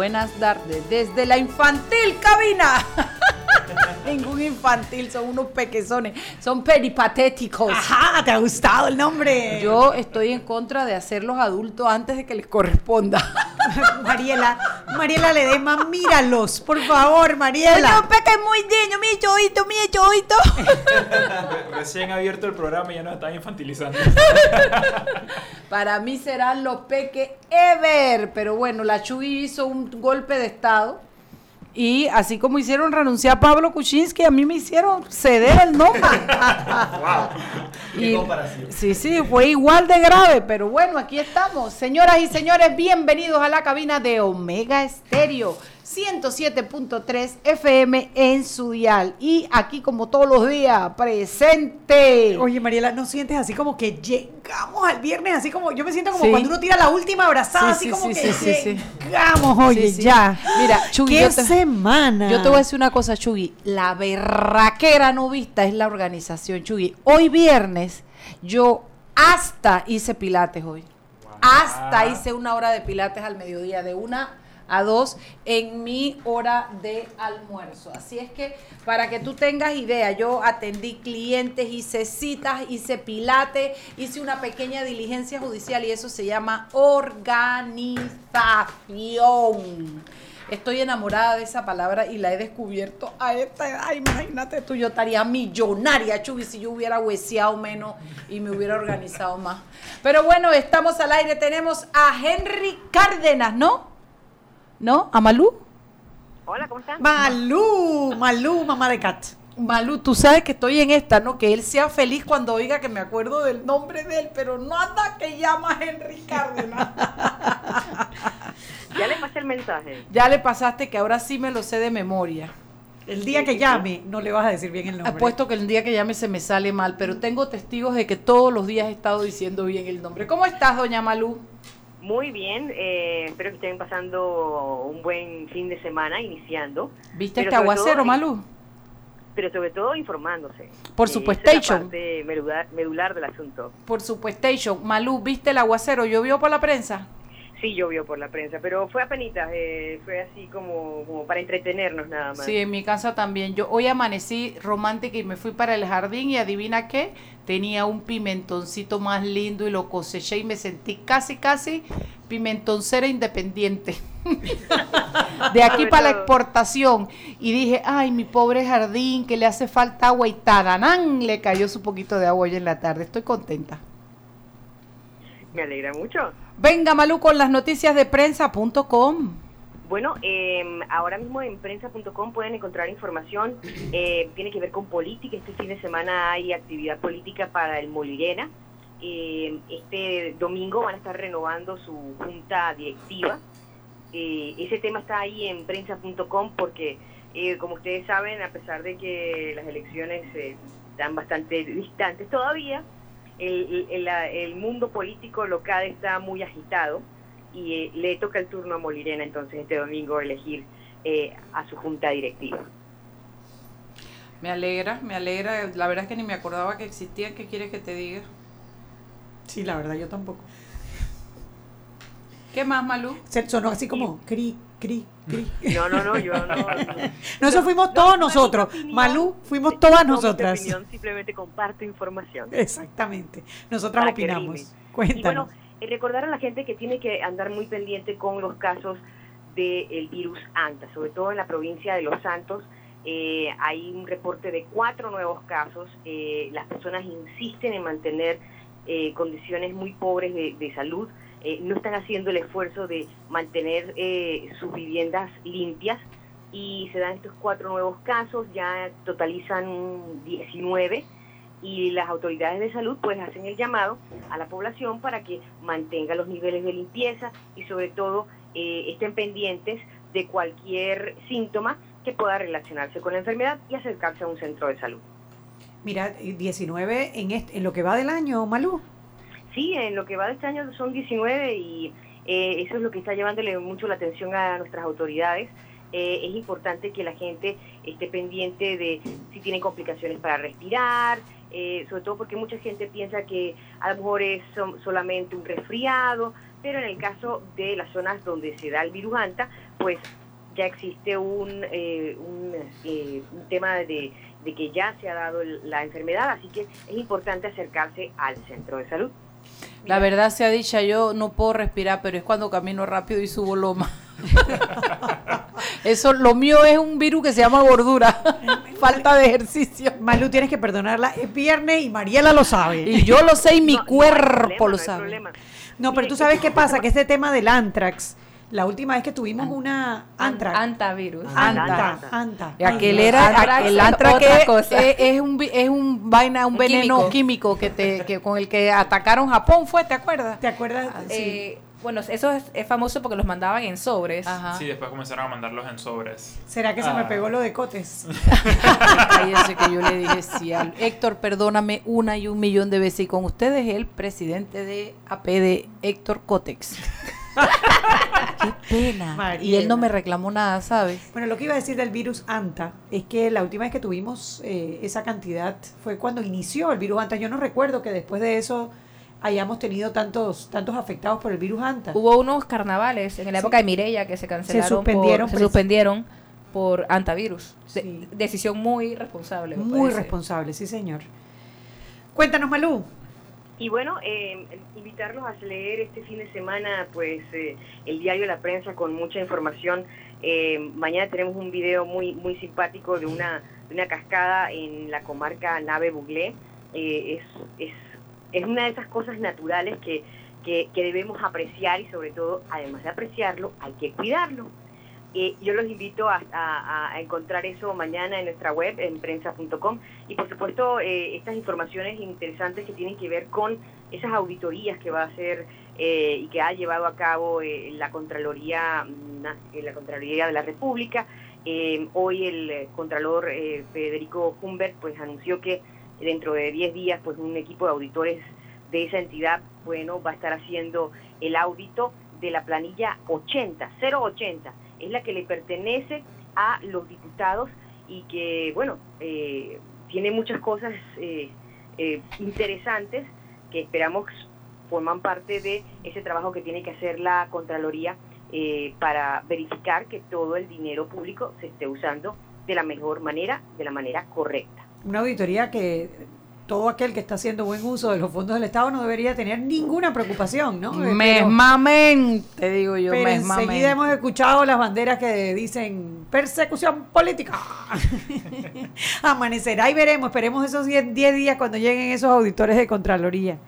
Buenas tardes. Desde la infantil cabina. Ningún infantil, son unos pequezones, son peripatéticos. Ajá, ¿te ha gustado el nombre? Yo estoy en contra de hacerlos adultos antes de que les corresponda. Mariela, Mariela Ledema, míralos, por favor, Mariela. No, peque muy niño, mi choito, mi choito. Recién abierto el programa y ya nos están infantilizando. Para mí serán los peque ever. Pero bueno, la Chuy hizo un golpe de estado. Y así como hicieron renunciar a Pablo Kuczynski, a mí me hicieron ceder el nombre. Qué comparación. Sí, sí, fue igual de grave, pero bueno, aquí estamos. Señoras y señores, bienvenidos a la cabina de Omega Estéreo. 107.3 FM en su dial. Y aquí, como todos los días, presente. Oye, Mariela, ¿no sientes así como que llegamos al viernes? Así como, yo me siento como Sí. cuando uno tira la última abrazada, Sí, así sí, como sí, que sí, sí, sí. llegamos, oye, Sí, sí. ya. Mira, Chugui, ¡Qué yo te- semana! Yo te voy a decir una cosa, Chugui. La berraquera no vista es la organización, Chugui. Hoy viernes, yo hasta hice pilates hoy. Hasta hice una hora de pilates al mediodía, de una a dos en mi hora de almuerzo. Así es que para que tú tengas idea, yo atendí clientes, hice citas, hice pilates, hice una pequeña diligencia judicial y eso se llama organización. Estoy enamorada de esa palabra y la he descubierto a esta edad. Imagínate tú, yo estaría millonaria, Chubi, si yo hubiera hueseado menos y me hubiera organizado más. Pero bueno, estamos al aire. Tenemos a Henry Cárdenas, ¿no? ¿No? ¿A Malú? Hola, ¿cómo están? Malú, Malú, mamá de Cat. Malú, tú sabes que estoy en esta, ¿no? Que él sea feliz cuando oiga que me acuerdo del nombre de él, pero nada que llama Henry Cárdenas. Ya le pasé el mensaje. ya le pasaste que ahora sí me lo sé de memoria. El día que llame, no le vas a decir bien el nombre. Apuesto que el día que llame se me sale mal, pero tengo testigos de que todos los días he estado diciendo bien el nombre. ¿Cómo estás, doña Malú? Muy bien, eh, espero que estén pasando un buen fin de semana iniciando, ¿Viste este aguacero, todo- Malú? pero sobre todo informándose. Por Eh, supuesto, es parte medular, medular del asunto. Por supuesto, Malú, ¿viste el aguacero? ¿Llovió por la prensa? Sí llovió por la prensa, pero fue apenas, eh, fue así como, como para entretenernos nada más. Sí, en mi casa también. Yo hoy amanecí romántica y me fui para el jardín y adivina qué, tenía un pimentoncito más lindo y lo coseché y me sentí casi, casi pimentoncera independiente. De aquí para la exportación. Y dije, ay, mi pobre jardín, que le hace falta agua y taganán, le cayó su poquito de agua hoy en la tarde. Estoy contenta. Me alegra mucho. Venga, Malú, con las noticias de prensa.com. Bueno, eh, ahora mismo en prensa.com pueden encontrar información, eh, tiene que ver con política. Este fin de semana hay actividad política para el Molirena. Eh, este domingo van a estar renovando su junta directiva. Eh, ese tema está ahí en prensa.com porque, eh, como ustedes saben, a pesar de que las elecciones están bastante distantes todavía, el mundo político local está muy agitado y eh, le toca el turno a Molirena entonces este domingo elegir eh, a su junta directiva. Me alegra, me alegra. La verdad es que ni me acordaba que existían. ¿Qué quieres que te diga? Sí, la verdad, yo tampoco. ¿Qué más, Malú? Se sonó así como cri, cri, cri. No, no, no, yo no. No, eso fuimos No, todos no nosotros. opinión. Malú, fuimos todas No, nosotras. opinión, simplemente comparto información. Exactamente. Nosotras Para que opinamos. Y Cuéntanos. bueno, recordar a la gente que tiene que andar muy pendiente con los casos del virus ANTA, sobre todo en la provincia de Los Santos. eh, hay un reporte de cuatro nuevos casos. eh, las personas insisten en mantener eh, condiciones muy pobres de, de salud. no están haciendo el esfuerzo de mantener sus viviendas limpias y se dan estos cuatro nuevos casos, ya totalizan 19 y las autoridades de salud pues hacen el llamado a la población para que mantenga los niveles de limpieza y sobre todo eh, estén pendientes de cualquier síntoma que pueda relacionarse con la enfermedad y acercarse a un centro de salud. Mira, 19 en, este, en lo que va del año, Malú. Sí, en lo que va de este año son 19 y eh, eso es lo que está llevándole mucho la atención a nuestras autoridades. Eh, es importante que la gente esté pendiente de si tiene complicaciones para respirar, eh, sobre todo porque mucha gente piensa que a lo mejor es solamente un resfriado, pero en el caso de las zonas donde se da el virus anta, pues ya existe un, un, un tema de, de que ya se ha dado la enfermedad, así que es importante acercarse al centro de salud. La verdad sea dicha, yo no puedo respirar, pero es cuando camino rápido y subo loma. Eso, lo mío es un virus que se llama gordura. Falta de ejercicio. Malu, tienes que perdonarla. Es viernes y Mariela lo sabe. Y yo lo sé y mi cuerpo lo sabe. No, pero tú sabes qué pasa, que este tema del antrax la última vez que tuvimos una antra. Antavirus. Anta, anta. Y aquel era el antra que es, es, un es un vaina, un, veneno químico, que te que con el que atacaron Japón fue, ¿te acuerdas? ¿Te acuerdas? Eh, bueno, eso es, famoso porque los mandaban en sobres. Ajá. Sí, después comenzaron a mandarlos en sobres. ¿Será que se me ah. pegó lo de Cotes? Cállese que yo le dije sí. Héctor, perdóname una y un millón de veces. Y con ustedes el presidente de AP de Héctor Cotex. Qué pena. Y él no me reclamó nada, ¿sabes? Bueno, lo que iba a decir del virus ANTA es que la última vez que tuvimos eh, esa cantidad fue cuando inició el virus ANTA. Yo no recuerdo que después de eso hayamos tenido tantos tantos afectados por el virus ANTA. Hubo unos carnavales en la época de Mireya que se cancelaron. Se suspendieron. Por, se suspendieron por antavirus. decisión muy responsable. Muy responsable, sí, señor. Cuéntanos, Malú. Y bueno, eh, invitarlos a leer este fin de semana pues eh, el diario La Prensa con mucha información. Eh, mañana tenemos un video muy muy simpático de una, una cascada en la comarca Nave Buglé. es, es, es una de esas cosas naturales que, que, debemos apreciar y sobre todo, además de apreciarlo, hay que cuidarlo. Eh, yo los invito a, encontrar eso mañana en nuestra web, en prensa.com. Y por supuesto, eh, estas informaciones interesantes que tienen que ver con esas auditorías que va a hacer eh, y que ha llevado a cabo la Contraloría, la Contraloría de la República. hoy el Contralor Federico Humbert pues anunció que dentro de 10 días pues un equipo de auditores de esa entidad bueno va a estar haciendo el audito de la planilla 80, 080 es la que le pertenece a los diputados y que, bueno, eh, tiene muchas cosas eh, eh, interesantes que esperamos forman parte de ese trabajo que tiene que hacer la Contraloría para verificar que todo el dinero público se esté usando de la mejor manera, de la manera correcta. Una auditoría que todo aquel que está haciendo buen uso de los fondos del Estado no debería tener ninguna preocupación, ¿no? Mesmamente, digo yo, pero enseguida hemos escuchado las banderas que dicen persecución política. Amanecerá y veremos, esperemos esos 10 días cuando lleguen esos auditores de Contraloría.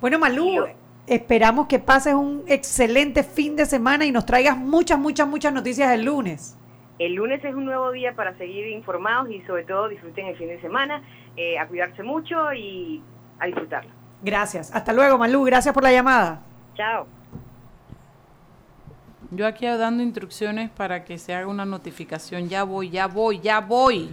Bueno, Malú, esperamos que pases un excelente fin de semana y nos traigas muchas, muchas, muchas noticias el lunes. El lunes es un nuevo día para seguir informados y sobre todo disfruten el fin de semana, eh, a cuidarse mucho y a disfrutarlo. Gracias. Hasta luego, Malú. Gracias por la llamada. Chao. Yo aquí dando instrucciones para que se haga una notificación. Ya voy, ya voy, ya voy.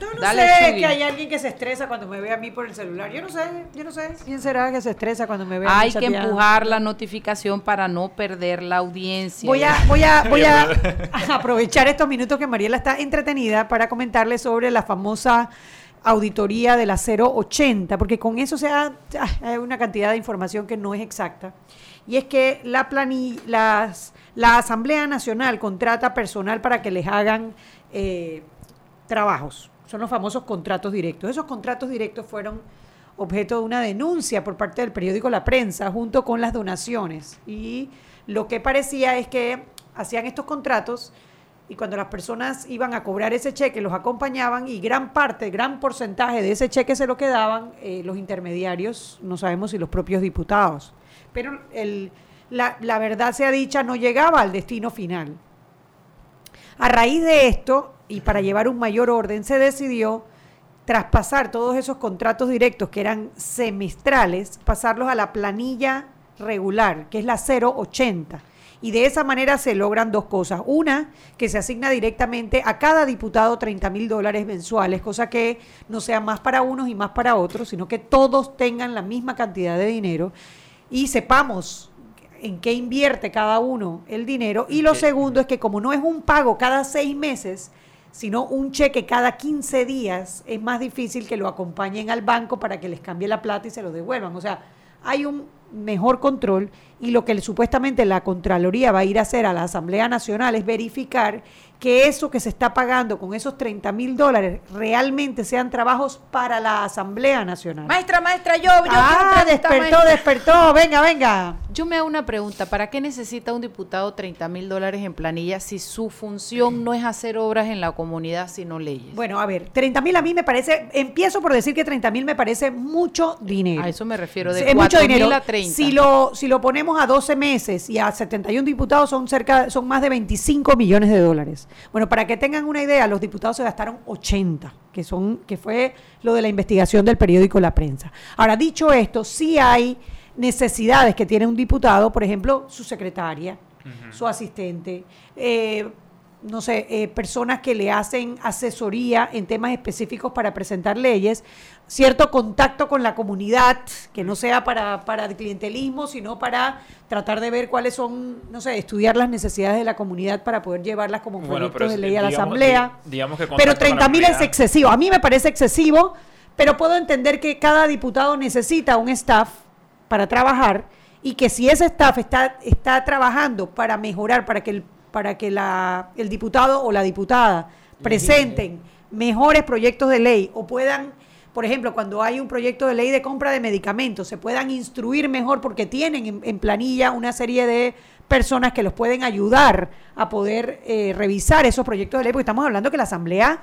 Yo no sé que hay alguien que se estresa cuando me ve a mí por el celular. Yo no sé, yo no sé. ¿Quién será que se estresa cuando me ve a Hay que empujar la notificación para no perder la audiencia. Voy a, voy a, voy a aprovechar estos minutos que Mariela está entretenida para comentarle sobre la famosa auditoría de la 080, porque con eso se da hay una cantidad de información que no es exacta. Y es que la, las, la Asamblea Nacional contrata personal para que les hagan eh, trabajos son los famosos contratos directos. Esos contratos directos fueron objeto de una denuncia por parte del periódico La Prensa junto con las donaciones. Y lo que parecía es que hacían estos contratos y cuando las personas iban a cobrar ese cheque los acompañaban y gran parte, gran porcentaje de ese cheque se lo quedaban eh, los intermediarios, no sabemos si los propios diputados. Pero el la, la verdad sea dicha, no llegaba al destino final. A raíz de esto, y para llevar un mayor orden, se decidió traspasar todos esos contratos directos que eran semestrales, pasarlos a la planilla regular, que es la 080. Y de esa manera se logran dos cosas. Una, que se asigna directamente a cada diputado 30 mil dólares mensuales, cosa que no sea más para unos y más para otros, sino que todos tengan la misma cantidad de dinero y sepamos en qué invierte cada uno el dinero. Y lo segundo es que como no es un pago cada seis meses, sino un cheque cada 15 días, es más difícil que lo acompañen al banco para que les cambie la plata y se lo devuelvan. O sea, hay un mejor control y lo que supuestamente la Contraloría va a ir a hacer a la Asamblea Nacional es verificar que eso que se está pagando con esos 30 mil dólares realmente sean trabajos para la Asamblea Nacional. Maestra, maestra, yo, yo ah, despertó, despertó, venga, venga. Yo me hago una pregunta, ¿para qué necesita un diputado 30 mil dólares en planilla si su función no es hacer obras en la comunidad, sino leyes? Bueno, a ver, 30 mil a mí me parece, empiezo por decir que 30 mil me parece mucho dinero. A eso me refiero, de mucho dinero. a 30. Si lo, si lo ponemos a 12 meses y a 71 diputados son cerca, son más de 25 millones de dólares. Bueno, para que tengan una idea, los diputados se gastaron 80, que, son, que fue lo de la investigación del periódico La Prensa. Ahora, dicho esto, sí hay necesidades que tiene un diputado, por ejemplo, su secretaria, su asistente, eh, no sé, eh, personas que le hacen asesoría en temas específicos para presentar leyes, cierto contacto con la comunidad, que no sea para, para el clientelismo, sino para tratar de ver cuáles son, no sé, estudiar las necesidades de la comunidad para poder llevarlas como proyectos de ley a la Asamblea. pero 30 mil es excesivo. A mí me parece excesivo, pero puedo entender que cada diputado necesita un staff para trabajar y que si ese staff está, está trabajando para mejorar, para que el para que la, el diputado o la diputada presenten mejores proyectos de ley o puedan, por ejemplo, cuando hay un proyecto de ley de compra de medicamentos, se puedan instruir mejor porque tienen en, planilla una serie de personas que los pueden ayudar a poder eh, revisar esos proyectos de ley, porque estamos hablando que la Asamblea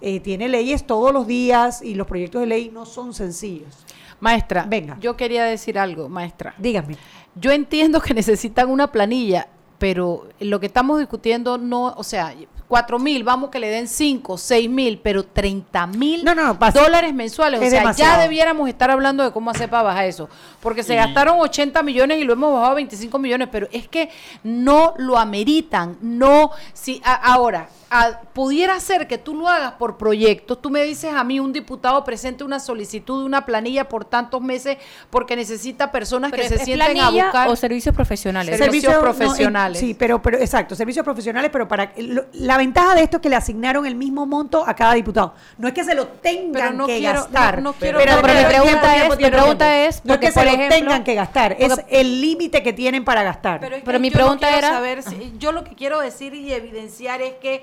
eh, tiene leyes todos los días y los proyectos de ley no son sencillos. Maestra, venga. Yo quería decir algo, maestra. Dígame. Yo entiendo que necesitan una planilla pero lo que estamos discutiendo no, o sea, cuatro mil, vamos que le den cinco, seis mil, pero 30 mil dólares mensuales. o sea, ya debiéramos estar hablando de cómo hacer para bajar eso. Porque se gastaron 80 millones y lo hemos bajado a 25 millones, pero es que no lo ameritan. No, si ahora, pudiera ser que tú lo hagas por proyectos. Tú me dices a mí, un diputado presente una solicitud de una planilla por tantos meses porque necesita personas que se sienten a buscar. o servicios profesionales. Servicios, profesionales. sí, pero, pero exacto, servicios profesionales, pero para la ventaja de esto es que le asignaron el mismo monto a cada diputado. No es que se lo tengan que gastar. No, quiero, pero, mi pregunta es, mi pregunta es, no es que se lo tengan que gastar, es el límite que tienen para gastar. Pero, mi pregunta era, saber yo lo que quiero decir y evidenciar es que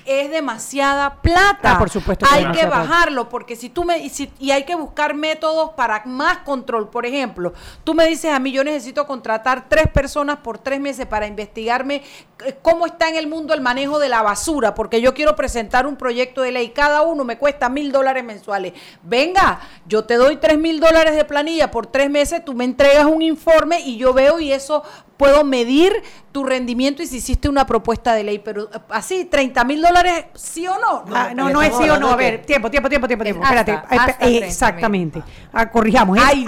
es demasiada plata. Ah, por supuesto. hay que bajarlo, porque si tú me, y, y hay que buscar métodos para más control. Por ejemplo, tú me dices a mí, yo necesito contratar tres personas por tres meses para investigarme eh, cómo está en el mundo el manejo de la basura, porque yo quiero presentar un proyecto de ley. Cada uno me cuesta mil dólares mensuales. Venga, yo te doy tres mil dólares de planilla por tres meses, tú me entregas un informe y yo veo y eso puedo medir tu rendimiento y si hiciste una propuesta de ley, pero eh, así, 30 mil dólares, ¿sí o no? No, ah, no, es sí o no. A ver, tiempo, tiempo, tiempo, tiempo. tiempo. Espérate, eh, exactamente. Ah, corrijamos. Ay,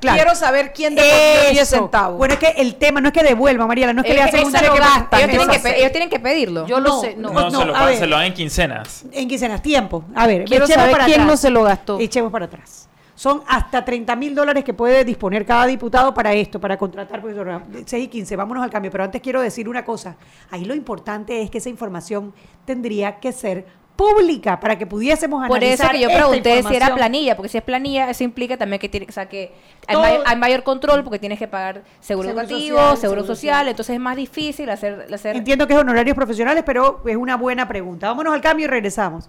claro. Quiero saber quién devolvió 10 centavos. Bueno, es que el tema no es que devuelva, Mariela, no es que le hacen un cheque. Ellos tienen, que, ellos tienen que pedirlo. Yo lo sé. No, no, se, lo, se lo dan en quincenas. En quincenas, tiempo. A ver, quiero saber quién no se lo gastó. Echemos para atrás son hasta 30 mil dólares que puede disponer cada diputado para esto, para contratar. 6 y 15, vámonos al cambio. Pero antes quiero decir una cosa. Ahí lo importante es que esa información tendría que ser pública para que pudiésemos analizar Por eso que yo pregunté si era planilla, porque si es planilla, eso implica también que tiene, o sea, que hay, mayor, control porque tienes que pagar seguro, educativo, seguro, social, entonces es más difícil hacer, hacer... Entiendo que es honorarios profesionales, pero es una buena pregunta. Vámonos al cambio y regresamos.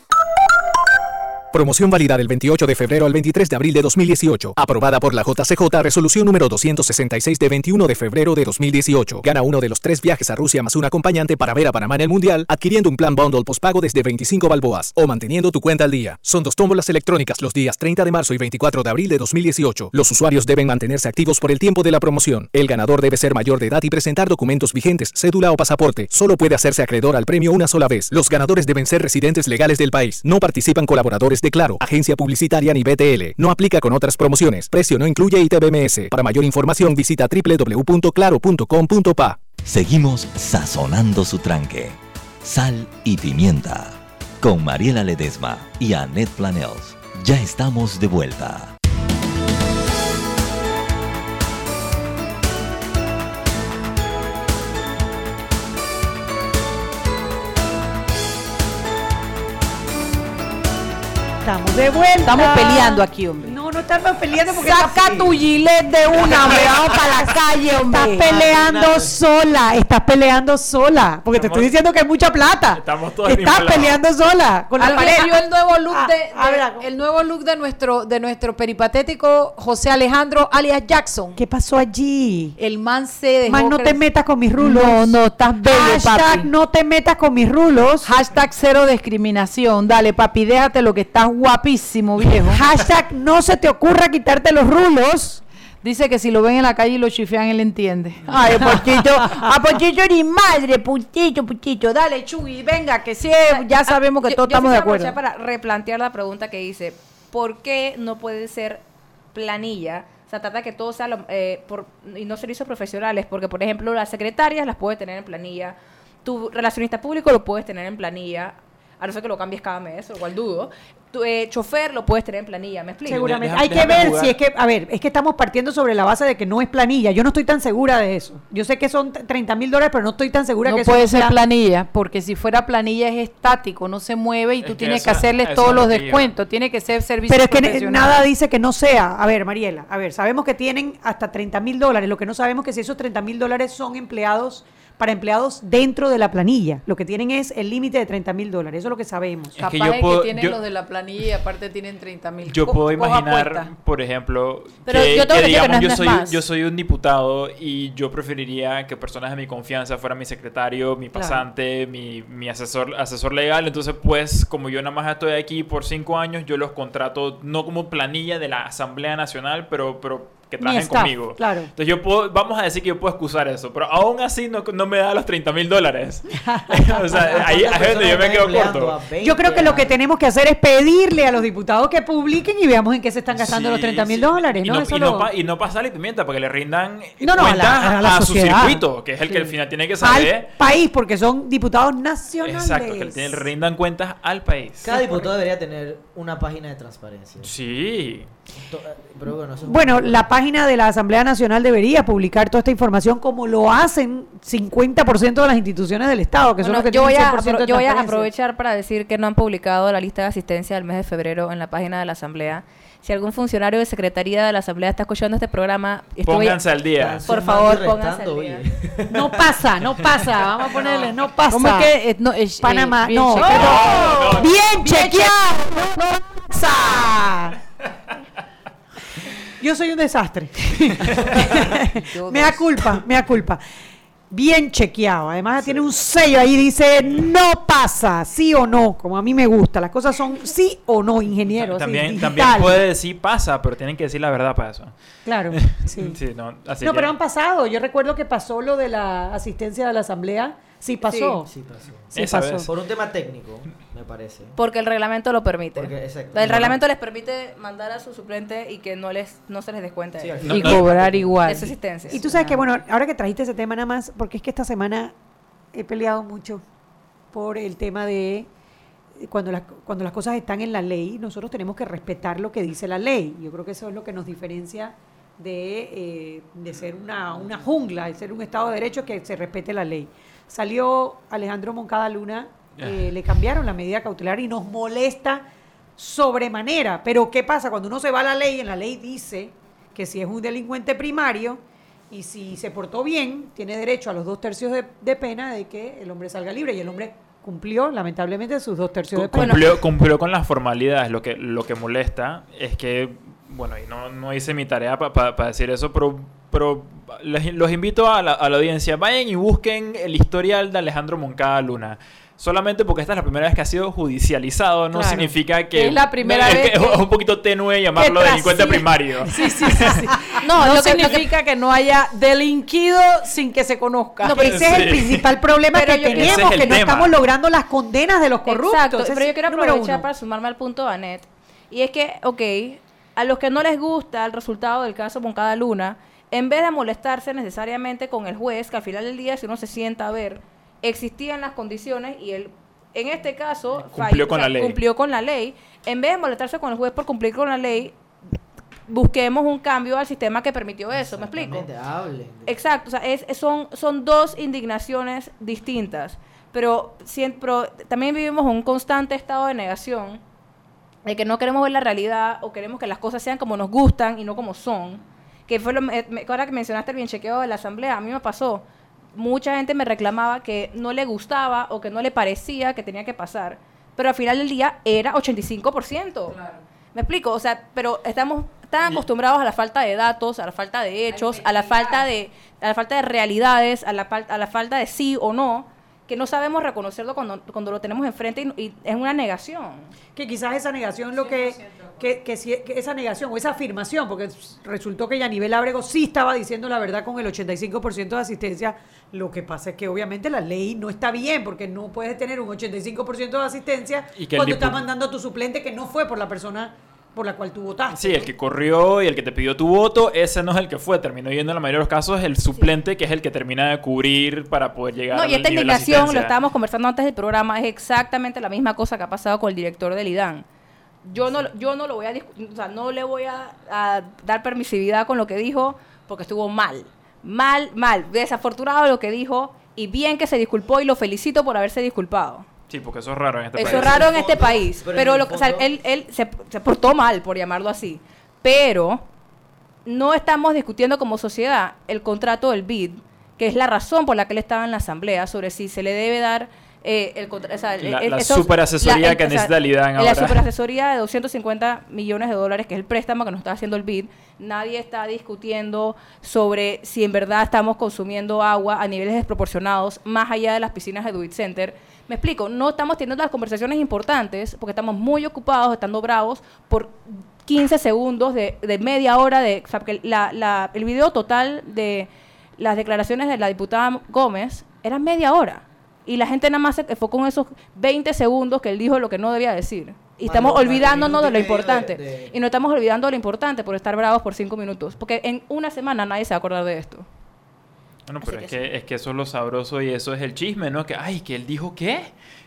Promoción válida del 28 de febrero al 23 de abril de 2018. Aprobada por la JCJ Resolución número 266 de 21 de febrero de 2018. Gana uno de los tres viajes a Rusia más un acompañante para ver a Panamá en el Mundial, adquiriendo un plan bundle postpago desde 25 balboas o manteniendo tu cuenta al día. Son dos tómbolas electrónicas los días 30 de marzo y 24 de abril de 2018. Los usuarios deben mantenerse activos por el tiempo de la promoción. El ganador debe ser mayor de edad y presentar documentos vigentes, cédula o pasaporte. Solo puede hacerse acreedor al premio una sola vez. Los ganadores deben ser residentes legales del país. No participan colaboradores de Claro, agencia publicitaria ni BTL. No aplica con otras promociones. Precio no incluye ITBMS. Para mayor información visita www.claro.com.pa. Seguimos sazonando su tranque. Sal y pimienta. Con Mariela Ledesma y Annette Planels. Ya estamos de vuelta. Estamos de vuelta. Estamos peleando aquí, hombre. No, no estamos peleando porque Saca tu gilet de una, hombre. Vamos para la calle, hombre. Estás peleando sola, estás peleando sola, porque te estoy diciendo que hay mucha plata. Estamos todos Estás peleando sola con la ¿Alguien pareja. vio el nuevo look Ah, de, a de- ver, el nuevo look de nuestro de nuestro peripatético José Alejandro alias Jackson? ¿Qué pasó allí? El man se dejó Man, no te metas con mis rulos. No, no, estás bello, Hashtag papi. no te metas con mis rulos. Hashtag cero discriminación. Dale, papi, déjate lo que estás guapísimo, viejo. Hashtag no se te ocurra quitarte los rulos. Dice que si lo ven en la calle y lo chifean, él entiende. Ay, Pochito, a Pochito ni madre, putito, putito. Dale, Chuy, venga, que sí, ya sabemos que Yo- todos yo estamos de acuerdo. para replantear la pregunta que hice. ¿Por qué no puede ser planilla? O sea, trata que todo sea lo- eh, por, y no servicios profesionales, porque por ejemplo las secretarias las puedes tener en planilla, tu relacionista público lo puedes tener en planilla, a no ser que lo cambies cada mes, lo cual dudo. Tu eh, chofer lo puedes tener en planilla, ¿me explico? Seguramente. Deja- Hay que ver jugar. si es que, a ver, es que estamos partiendo sobre la base de que no es planilla. Yo no estoy tan segura de eso. Yo sé que son 30 mil dólares, pero no estoy tan segura No que eso puede ser sea- planilla, porque si fuera planilla es estático, no se mueve y Es tú tienes que hacerles todos los descuentos. Tiene que ser servicio Pero es que nada dice que no sea. A ver, Mariela, a ver, sabemos que tienen hasta 30 mil dólares. Lo que no sabemos es que si esos 30 mil dólares son empleados para empleados dentro de la planilla. Lo que tienen es el límite de 30 mil dólares. Eso es lo que sabemos. Es que Capaz yo es puedo- que tienen yo- los de la planilla y aparte tienen 30 mil. Yo puedo imaginar, por ejemplo, Pero que, yo que que que digamos no es- yo soy más. yo soy un diputado y yo preferiría que personas de mi confianza fueran mi secretario, mi Claro. pasante, mi, mi asesor asesor legal. Entonces, pues, como yo nada más estoy aquí por cinco años, yo los contrato no como planilla de la Asamblea Nacional, pero pero que trabajen staff, conmigo. claro. Entonces yo puedo, vamos a decir que yo puedo excusar eso, pero aún así no, no me da los 30 mil dólares. o sea, ahí donde yo me quedo corto. Yo creo que lo que tenemos que hacer es pedirle a los diputados que publiquen y veamos en qué se están gastando Sí, los 30 mil sí. dólares, Y ¿no? no, Eso y, no lo- pa- y no pasar y pimienta para que le rindan No, no, a la- cuentas a la su circuito, que es el que al final tiene que al saber. país, porque son diputados nacionales. Exacto, que le rindan cuentas al país. Cada diputado debería tener una página de transparencia. Sí. Eh, Pero bueno, eso es un Bueno, poco- la página de la Asamblea Nacional debería publicar toda esta información como lo hacen 50% de las instituciones del Estado, que son Bueno, los que yo voy, a, 100% de apro- yo voy a aprovechar para decir que no han publicado la lista de asistencia del mes de febrero en la página de la Asamblea. Si algún funcionario de Secretaría de la Asamblea está escuchando este programa, estoy- Pónganse al día. Por favor, pónganse restando, al día. oye. No pasa, no pasa. Vamos a ponerle, no pasa. ¿Cómo es que eh, no, es, eh, Panamá, bien no. chequeado? No, no. Bien chequeado, no pasa. Yo soy un desastre. me da culpa, me da culpa. bien chequeado. Además tiene un sello ahí, dice, no pasa, sí o no, como a mí me gusta. Las cosas son sí o no, ingeniero. También, también puede decir pasa, pero tienen que decir la verdad para eso. Claro, sí. Sí, no, así no, que- pero han pasado. Yo recuerdo que pasó lo de la asistencia de la asamblea. Sí pasó. Sí pasó. Sí Esa pasó. vez. Por un tema técnico, me parece. Porque el reglamento lo permite. Porque, exacto. el reglamento les permite mandar a su suplente y que no les no se les descuente Sí, y No, no. cobrar igual. esa asistencia. Y tú sabes que, bueno, ahora que trajiste ese tema nada más, porque es que esta semana he peleado mucho por el tema de cuando las, cuando las cosas están en la ley, nosotros tenemos que respetar lo que dice la ley. Yo creo que eso es lo que nos diferencia de, eh, de ser una, una jungla, de ser un Estado de Derecho que se respete la ley. Salió Alejandro Moncada Luna, eh, le cambiaron la medida cautelar y nos molesta sobremanera. Pero ¿qué pasa? Cuando uno se va a la ley, en la ley dice que si es un delincuente primario y si se portó bien, tiene derecho a los dos tercios de, de pena de que el hombre salga libre. Y el hombre cumplió, lamentablemente, sus dos tercios de pena. Cumplió, cumplió con las formalidades. Lo que, lo que molesta es que, bueno, y no, no hice mi tarea para decir eso, pero, pero les- los invito a la, a la audiencia. Vayan y busquen el historial de Alejandro Moncada Luna. Solamente porque esta es la primera vez que ha sido judicializado, no Claro. significa que... Es la primera es, vez que que- es un poquito tenue llamarlo delincuente primario. Sí, sí, sí. sí. No, No, lo que- significa que, no haya delinquido sin que se conozca. No, pero Ese es el principal problema Pero que tenemos, es que no estamos logrando las condenas de los corruptos. Exacto, pero yo quiero aprovechar para sumarme al punto de Anet. Y es que, ok, a los que no les gusta el resultado del caso Moncada Luna, en vez de molestarse necesariamente con el juez, que al final del día, si uno se sienta a ver, existían las condiciones y él, en este caso, Cumplió falló- con la ley. cumplió con la ley, en vez de molestarse con el juez por cumplir con la ley, busquemos un cambio al sistema que permitió eso, ¿me explico? Hablen. Exacto, o sea, es, son, son dos indignaciones distintas, pero, pero también vivimos un constante estado de negación, de que no queremos ver la realidad o queremos que las cosas sean como nos gustan y no como son, que fue lo me- me- ahora que mencionaste el bien chequeado de la asamblea, a mí me pasó, mucha gente me reclamaba que no le gustaba o que no le parecía que tenía que pasar, pero al final del día era 85%. ¿Me explico? O sea, pero estamos tan acostumbrados a la falta de datos, a la falta de hechos, a la falta de, a la falta de realidades, a la, a la falta de sí o no, que no sabemos reconocerlo cuando, cuando lo tenemos enfrente y, y es una negación. que quizás esa negación lo que, que, que, si- que esa negación o esa afirmación, porque resultó que Yanivel Ábrego sí estaba diciendo la verdad con el 85% de asistencia, lo que pasa es que obviamente la ley no está bien, porque no puedes tener un 85% de asistencia Y que el cuando estás mandando a tu suplente que no fue por la persona por la cual tú votaste. Sí, el que corrió y el que te pidió tu voto, ese no es el que fue. Terminó yendo en la mayoría de los casos el suplente, que es el que termina de cubrir para poder llegar No, al y esta indignación, lo estábamos conversando antes del programa, es exactamente la misma cosa que ha pasado con el director del IDAN. Yo no, yo no lo voy a o sea, no le voy a, a dar permisividad con lo que dijo, porque estuvo mal. Mal, mal. Desafortunado lo que dijo, y bien que se disculpó, y lo felicito por haberse disculpado. Sí, porque eso es raro en este Eso país. es raro en este país. pero Pero, en lo, o sea, él, él se, se portó mal, por llamarlo así. Pero no estamos discutiendo como sociedad el contrato del BID, que es la razón por la que él estaba en la asamblea, sobre si se le debe dar eh, el o sea, La- eh, la esos- superasesoría que necesita el IDAN La ahora. superasesoría de 250 millones de dólares, que es el préstamo que nos está haciendo el BID. Nadie está discutiendo sobre si en verdad estamos consumiendo agua a niveles desproporcionados, más allá de las piscinas de Duit Center. Me explico, no estamos teniendo las conversaciones importantes porque estamos muy ocupados, estando bravos por 15 segundos de, de media hora de... O sea, la- la- el video total de las declaraciones de la diputada Gómez era media hora. Y la gente nada más se enfocó en esos 20 segundos que él dijo lo que no debía decir. Y estamos olvidándonos de lo de- importante. de- Y no estamos olvidando lo importante por estar bravos por 5 minutos. Porque en una semana nadie se va a acordar de esto. Bueno, pero es que que, es que eso es lo sabroso y eso es el chisme, ¿no? Que, ay, que él dijo qué.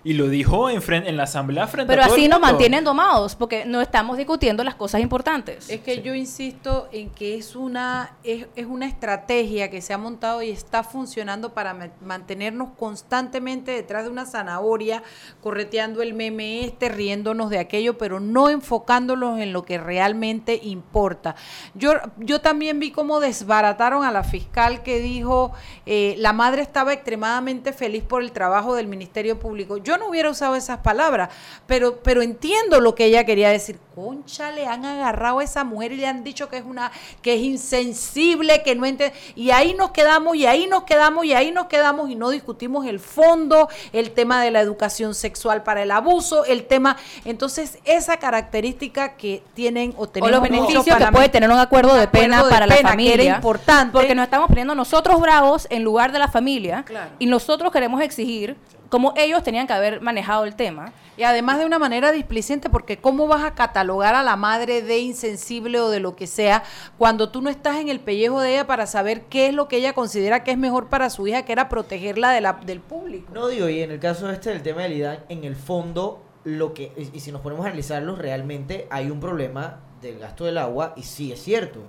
Y lo dijo en, fren- en la asamblea frente Pero a todo así el nos mantienen domados. Porque no estamos discutiendo las cosas importantes. Es que yo insisto en que es una, es, es una estrategia que se ha montado y está funcionando para ma- mantenernos constantemente detrás de una zanahoria, correteando el meme este, riéndonos de aquello, pero no enfocándolos en lo que realmente importa. Yo, yo también vi cómo desbarataron a la fiscal que dijo eh, la madre estaba extremadamente feliz por el trabajo del Ministerio Público. Yo Yo no hubiera usado esas palabras, pero, pero entiendo lo que ella quería decir. Concha, le han agarrado a esa mujer y le han dicho que es una, que es insensible, que no entiende. Y ahí nos quedamos, y ahí nos quedamos, y ahí nos quedamos, y no discutimos el fondo, el tema de la educación sexual para el abuso, el tema. Entonces, esa característica que tienen o O tenemos los beneficios para que mí- puede tener un acuerdo de acuerdo pena de para pena, la que familia. era importante. Porque nos estamos poniendo nosotros bravos en lugar de la familia. Claro. Y nosotros queremos exigir cómo ellos tenían que haber manejado el tema. Y además de una manera displicente, porque ¿cómo vas a catalogar a la madre de insensible o de lo que sea cuando tú no estás en el pellejo de ella para saber qué es lo que ella considera que es mejor para su hija, que era protegerla de la, del público? No digo, y en el caso este del tema del IDAN, en el fondo, lo que, y y si nos ponemos a analizarlo, realmente hay un problema del gasto del agua, y sí es cierto.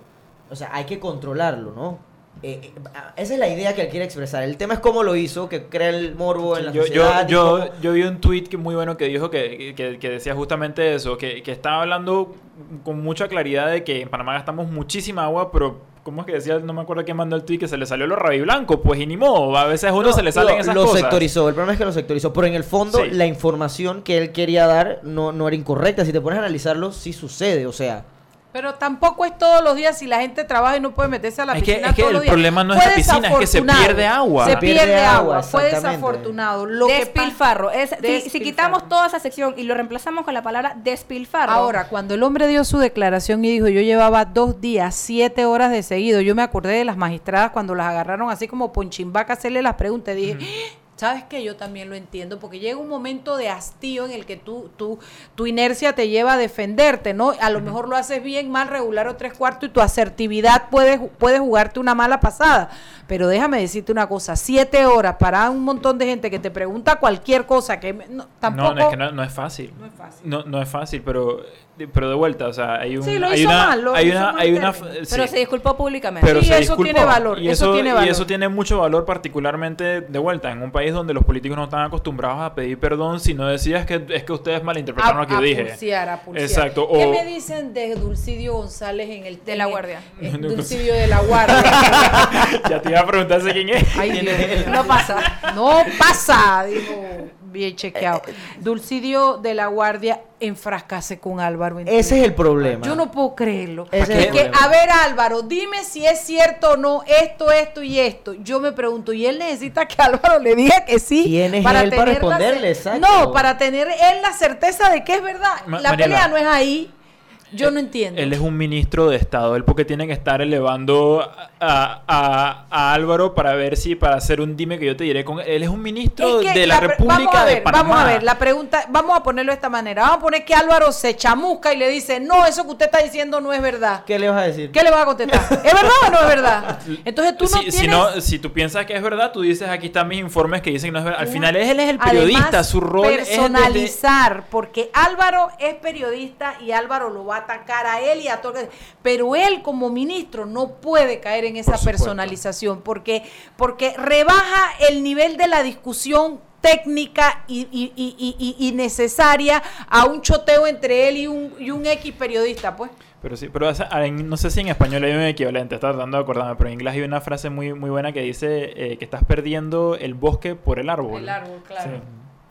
O sea, hay que controlarlo, ¿no? Eh, eh, a- esa es la idea que él quiere expresar. El tema es cómo lo hizo, que crea el morbo en la yo, yo, sociedad. yo, yo vi un tweet que muy bueno que dijo que, que, que decía justamente eso, que, que estaba hablando con mucha claridad de que en Panamá gastamos muchísima agua, pero ¿cómo es que decía? No me acuerdo quién mandó el tweet que se le salió lo rabi blanco, pues y ni modo, a veces a uno No, se le salen lo, esas lo cosas. sectorizó, el problema es que lo sectorizó, pero en el fondo Sí. la información que él quería dar no, no era incorrecta. Si te pones a analizarlo, sí sucede, o sea... Pero tampoco es todos los días si la gente trabaja y no puede meterse a la Es que- piscina es que todos el los días. problema no es Fue la piscina, es que se desafortunado. pierde agua. Se pierde, pierde agua, fue desafortunado. Lo que despilfarro. Es- si- si, Despilfarro. quitamos toda esa sección y lo reemplazamos con la palabra despilfarro. Ahora, cuando el hombre dio su declaración y dijo, yo llevaba dos días, siete horas de seguido, yo me acordé de las magistradas cuando las agarraron así como ponchimbaca a hacerle las preguntas. Dije, ¿sabes qué? Yo también lo entiendo, porque llega un momento de hastío en el que tú, tú, tu inercia te lleva a defenderte, ¿no? A lo mejor lo haces bien, mal, regular o tres cuartos y tu asertividad puede, puede jugarte una mala pasada. Pero déjame decirte una cosa, siete horas para un montón de gente que te pregunta cualquier cosa que no, tampoco... No, no, es que no, no es fácil. No es fácil. No, no es fácil, pero, pero de vuelta, o sea, hay un, Sí, lo hay hizo una, mal, lo hay hizo una, mal hay una, sí. Pero se disculpó públicamente. Pero Sí, se eso disculpó. tiene valor, Y eso eso, tiene y valor. eso tiene mucho valor, particularmente de vuelta, en un país donde los políticos no están acostumbrados a pedir perdón si no decías que es que ustedes malinterpretaron lo que yo dije. pulsear, a pulsear. Exacto. ¿Qué o- me dicen de Dulcidio González en el De La Guardia. eh, Dulcidio de la Guardia. ya te iba a preguntarse quién es. Ay, Dios, no pasa. No pasa, dijo bien chequeado. Dulcidio de la Guardia enfrascase con Álvaro. Ese es el problema. Yo no puedo creerlo. Ese es el que, problema. a ver, Álvaro, dime si es cierto o no esto, esto y esto. Yo me pregunto, ¿y él necesita que Álvaro le diga que sí? ¿Quién es él para tener la responderle? Exacto. No, para tener él la certeza de que es verdad. Ma- la Mariela. pelea no es ahí. Yo no entiendo. Él es un ministro de Estado, él porque tiene que estar elevando a, a- a Álvaro para ver si, para hacer un dime que yo te diré con él. es un ministro Es que de la, República vamos a ver, de Panamá. Vamos a ver, la pregunta, vamos a ponerlo de esta manera. Vamos a poner que Álvaro se chamusca y le dice, no, eso que usted está diciendo no es verdad. ¿Qué le vas a decir? ¿Qué le vas a contestar? ¿Es verdad o no es verdad? Entonces tú no si, tienes... si, no, si tú piensas que es verdad, tú dices aquí están mis informes que dicen que no es verdad. Al final él es el Además, periodista, su rol es desde- personalizar, porque Álvaro es periodista y Álvaro lo va a atacar a él y a todo. Pero él como ministro no puede caer en esa Por personalización porque porque rebaja el nivel de la discusión técnica y, y- y- y- necesaria a un choteo entre él y un, y un X periodista, pues. Pero sí, pero en- no sé si en español hay un equivalente, estaba tratando de acordarme, pero en inglés hay una frase muy, muy buena que dice eh, que estás perdiendo el bosque por el árbol. El árbol, claro. Sí.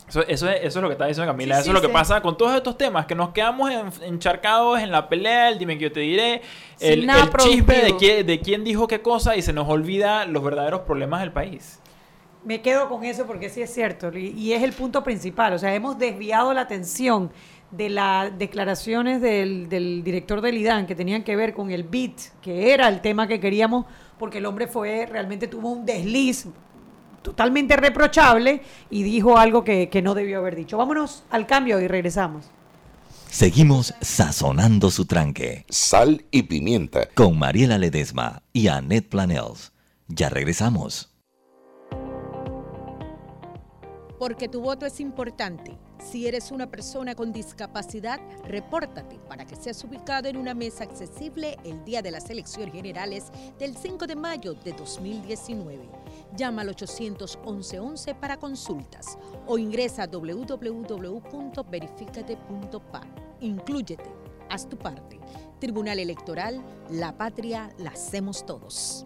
Eso, eso, es, eso es lo que está diciendo Camila. Sí, eso sí, es lo que sí. pasa con todos estos temas, que nos quedamos en- encharcados en la pelea, el dime que yo te diré, el, el chisme de, quién- de quién dijo qué cosa y se nos olvida los verdaderos problemas del país. Me quedo con eso porque sí es cierto y, y es el punto principal. O sea, hemos desviado la atención de las declaraciones del, del director del IDAN que tenían que ver con el BIT, que era el tema que queríamos, porque el hombre fue, realmente tuvo un desliz totalmente reprochable y dijo algo que, que no debió haber dicho. Vámonos al cambio y regresamos. Seguimos sazonando su tranque. Sal y pimienta. Con Mariela Ledesma y Annette Planels. Ya regresamos. Porque tu voto es importante. Si eres una persona con discapacidad, repórtate para que seas ubicado en una mesa accesible el día de las elecciones generales del 5 de mayo de 2019. Llama al 811-11 para consultas o ingresa a www.verificate.pa. Inclúyete, haz tu parte. Tribunal Electoral, la patria la hacemos todos.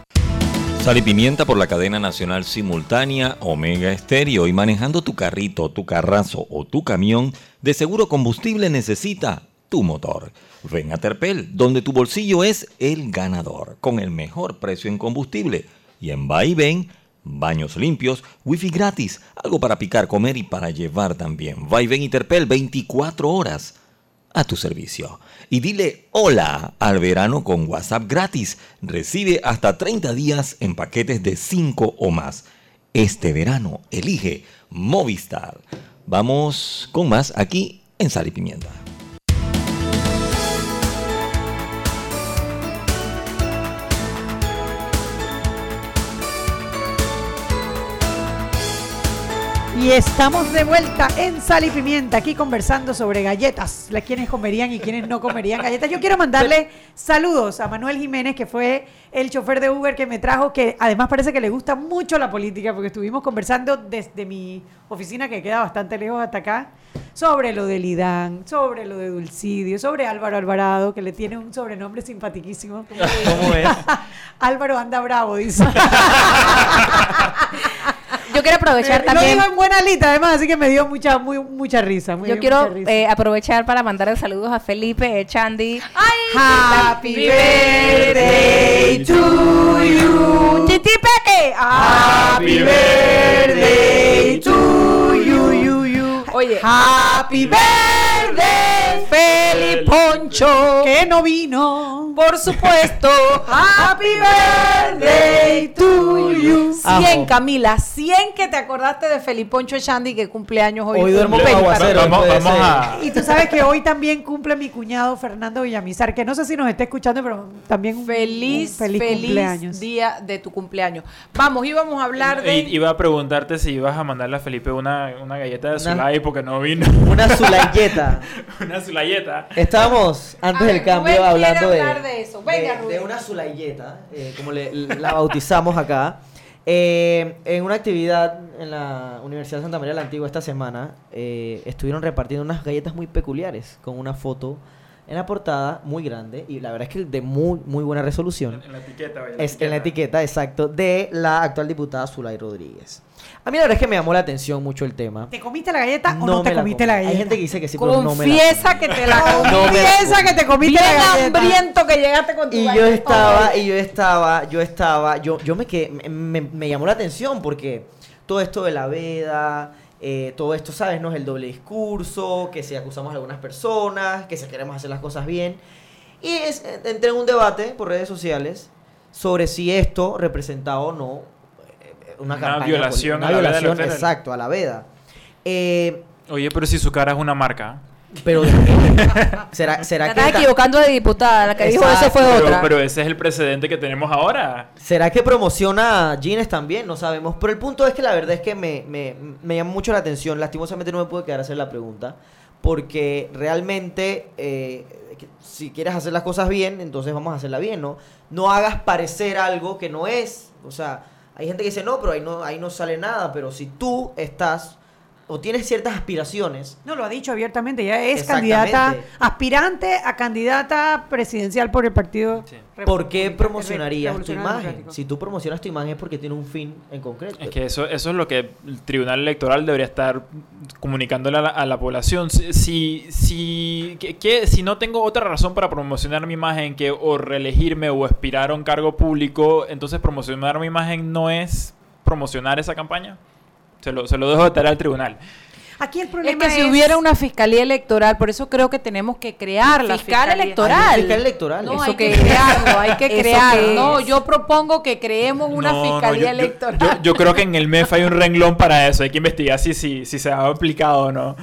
Sal y pimienta por la cadena nacional simultánea Omega Estéreo y manejando tu carrito, tu carrazo o tu camión, de seguro combustible necesita tu motor. Ven a Terpel, donde tu bolsillo es el ganador, con el mejor precio en combustible. Y en va y ven, baños limpios, wifi gratis, algo para picar, comer y para llevar también. Va y y Terpel 24 horas a tu servicio. Y dile hola al verano con WhatsApp gratis. Recibe hasta 30 días en paquetes de 5 o más. Este verano elige Movistar. Vamos con más aquí en Sal y Pimienta. Y estamos de vuelta en Sal y Pimienta, aquí conversando sobre galletas, la quienes comerían y quienes no comerían galletas. Yo quiero mandarle saludos a Manuel Jiménez, que fue el chofer de Uber que me trajo, que además parece que le gusta mucho la política, porque estuvimos conversando desde mi oficina, que queda bastante lejos hasta acá, sobre lo del IDAN, sobre lo de Dulcidio, sobre Álvaro Alvarado, que le tiene un sobrenombre simpaticísimo. ¿Cómo es? Álvaro anda bravo, dice. Yo quiero aprovechar Lo también. digo en buena lita, además, así que me dio mucha, muy, mucha risa. muy- Yo quiero risa. eh, aprovechar para mandar saludos a Felipe Echandi. Happy birthday to you. ¡Chitipeque! Happy birthday to you, you, you. Oye, Happy birthday, Feli Poncho. Que no vino. por supuesto. Happy birthday to you. 100, Camila, 100 que te acordaste de Feliponcho Echandi que cumpleaños hoy. Hoy duermo con aguacero. Vamos, a... Y tú sabes que hoy también cumple mi cuñado Fernando Villamizar, que no sé si nos está escuchando, pero también un Feliz, un feliz, feliz, cumpleaños. día de tu cumpleaños. Vamos, íbamos a hablar de... I- Iba a preguntarte si ibas a mandarle a Felipe una, una galleta de Una- Zulay porque no vino. Una zulayeta. una Zulayeta. Estábamos antes del cambio hablando de, hablar de eso. Venga, de- Rubén. de una zulayeta, eh, como le- la bautizamos acá. Eh, en una actividad en la Universidad de Santa María la Antigua esta semana, eh, estuvieron repartiendo unas galletas muy peculiares con una foto en la portada muy grande y la verdad es que de muy, muy buena resolución. En la etiqueta, vaya, Es en la etiqueta, exacto, de la actual diputada Zulay Rodríguez. A mí la verdad es que me llamó la atención mucho el tema. ¿Te comiste la galleta o no te comiste comí. la galleta? Hay gente que dice que sí, pero no me la Confiesa que te la la Confiesa que te comiste la galleta. hambriento que llegaste con tu Y yo galleta. estaba, y yo estaba, yo estaba, yo, yo me quedé, me, me- me llamó la atención porque todo esto de la veda, eh, todo esto, ¿sabes? No es el doble discurso, que si acusamos a algunas personas, que si queremos hacer las cosas bien. Y es, eh, entré en un debate por redes sociales sobre si esto representaba o no una, Una campaña violación a la una veda violación, electoral. exacto, a la veda. Eh, Oye, pero si su cara es una marca. pero. ¿será, será que estás esta- equivocando de diputada. La que dijo eso Exacto, fue Pero, otra. pero ese es el precedente que tenemos ahora. ¿Será que promociona jeans también? No sabemos. Pero el punto es que la verdad es que me, me, me llamó mucho la atención. Lastimosamente no me pude quedar a hacer la pregunta. Porque realmente, eh, que si quieres hacer las cosas bien, entonces vamos a hacerla bien, ¿no? No hagas parecer algo que no es. O sea, hay gente que dice, no, pero ahí no, ahí no sale nada. Pero si tú estás o tienes ciertas aspiraciones, No, lo ha dicho abiertamente, ya es candidata, aspirante a candidata presidencial por el partido. Sí. ¿por qué promocionarías tu imagen? Si tú promocionas tu imagen es porque tiene un fin en concreto. Es que eso, eso es lo que el Tribunal Electoral debería estar comunicándole a la, a la población. Si, si, si, que- que- si no tengo otra razón para promocionar mi imagen que o reelegirme o aspirar a un cargo público, entonces promocionar mi imagen no es promocionar esa campaña. Se lo, se lo dejo de tarea al tribunal. Aquí el Es problema que si hubiera una fiscalía electoral, por eso creo que tenemos que crear la Fiscal fiscalía. electoral. Fiscal electoral. No, ¿Eso hay que es? crearlo, hay que ¿Eso crearlo. No, es? yo propongo que creemos una No, fiscalía yo- electoral. Yo, yo creo que en el MEF hay un renglón para eso. Hay que investigar si, si, si se ha aplicado o no.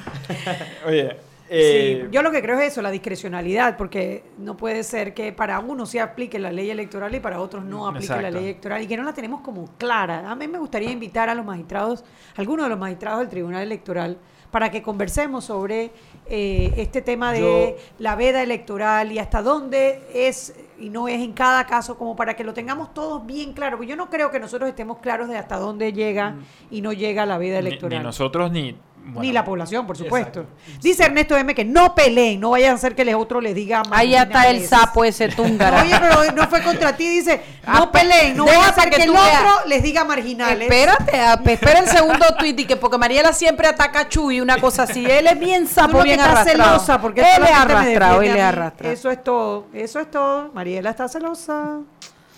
Oye, eh, Sí, yo lo que creo es eso, la discrecionalidad, porque no puede ser que para uno se aplique la ley electoral y para otros no aplique la ley electoral y que no la tenemos como clara. A mí me gustaría invitar a los magistrados, algunos de los magistrados del Tribunal Electoral, para que conversemos sobre eh, este tema de Yo- la veda electoral y hasta dónde es y no es en cada caso, como para que lo tengamos todos bien claro. Porque yo no creo que nosotros estemos claros de hasta dónde llega y no llega la veda Mm. ni, electoral. ni nosotros ni. Bueno, Ni la población, por supuesto. Exacto. Dice Ernesto M que no peleen, no vayan a hacer que el otro les diga Ahí ya está el sapo ese túngara. Oye, pero no fue contra ti, dice, no peleen, no vayan a hacer que que el otro veas. les diga marginales. Espérate, pe- espera el segundo tweet y que porque Mariela siempre ataca a Chuy, una cosa así. Él es bien sapo, bien arrastrado. celosa porque él es arrastrado, él es arrastrado. Eso es todo, eso es todo. Mariela está celosa.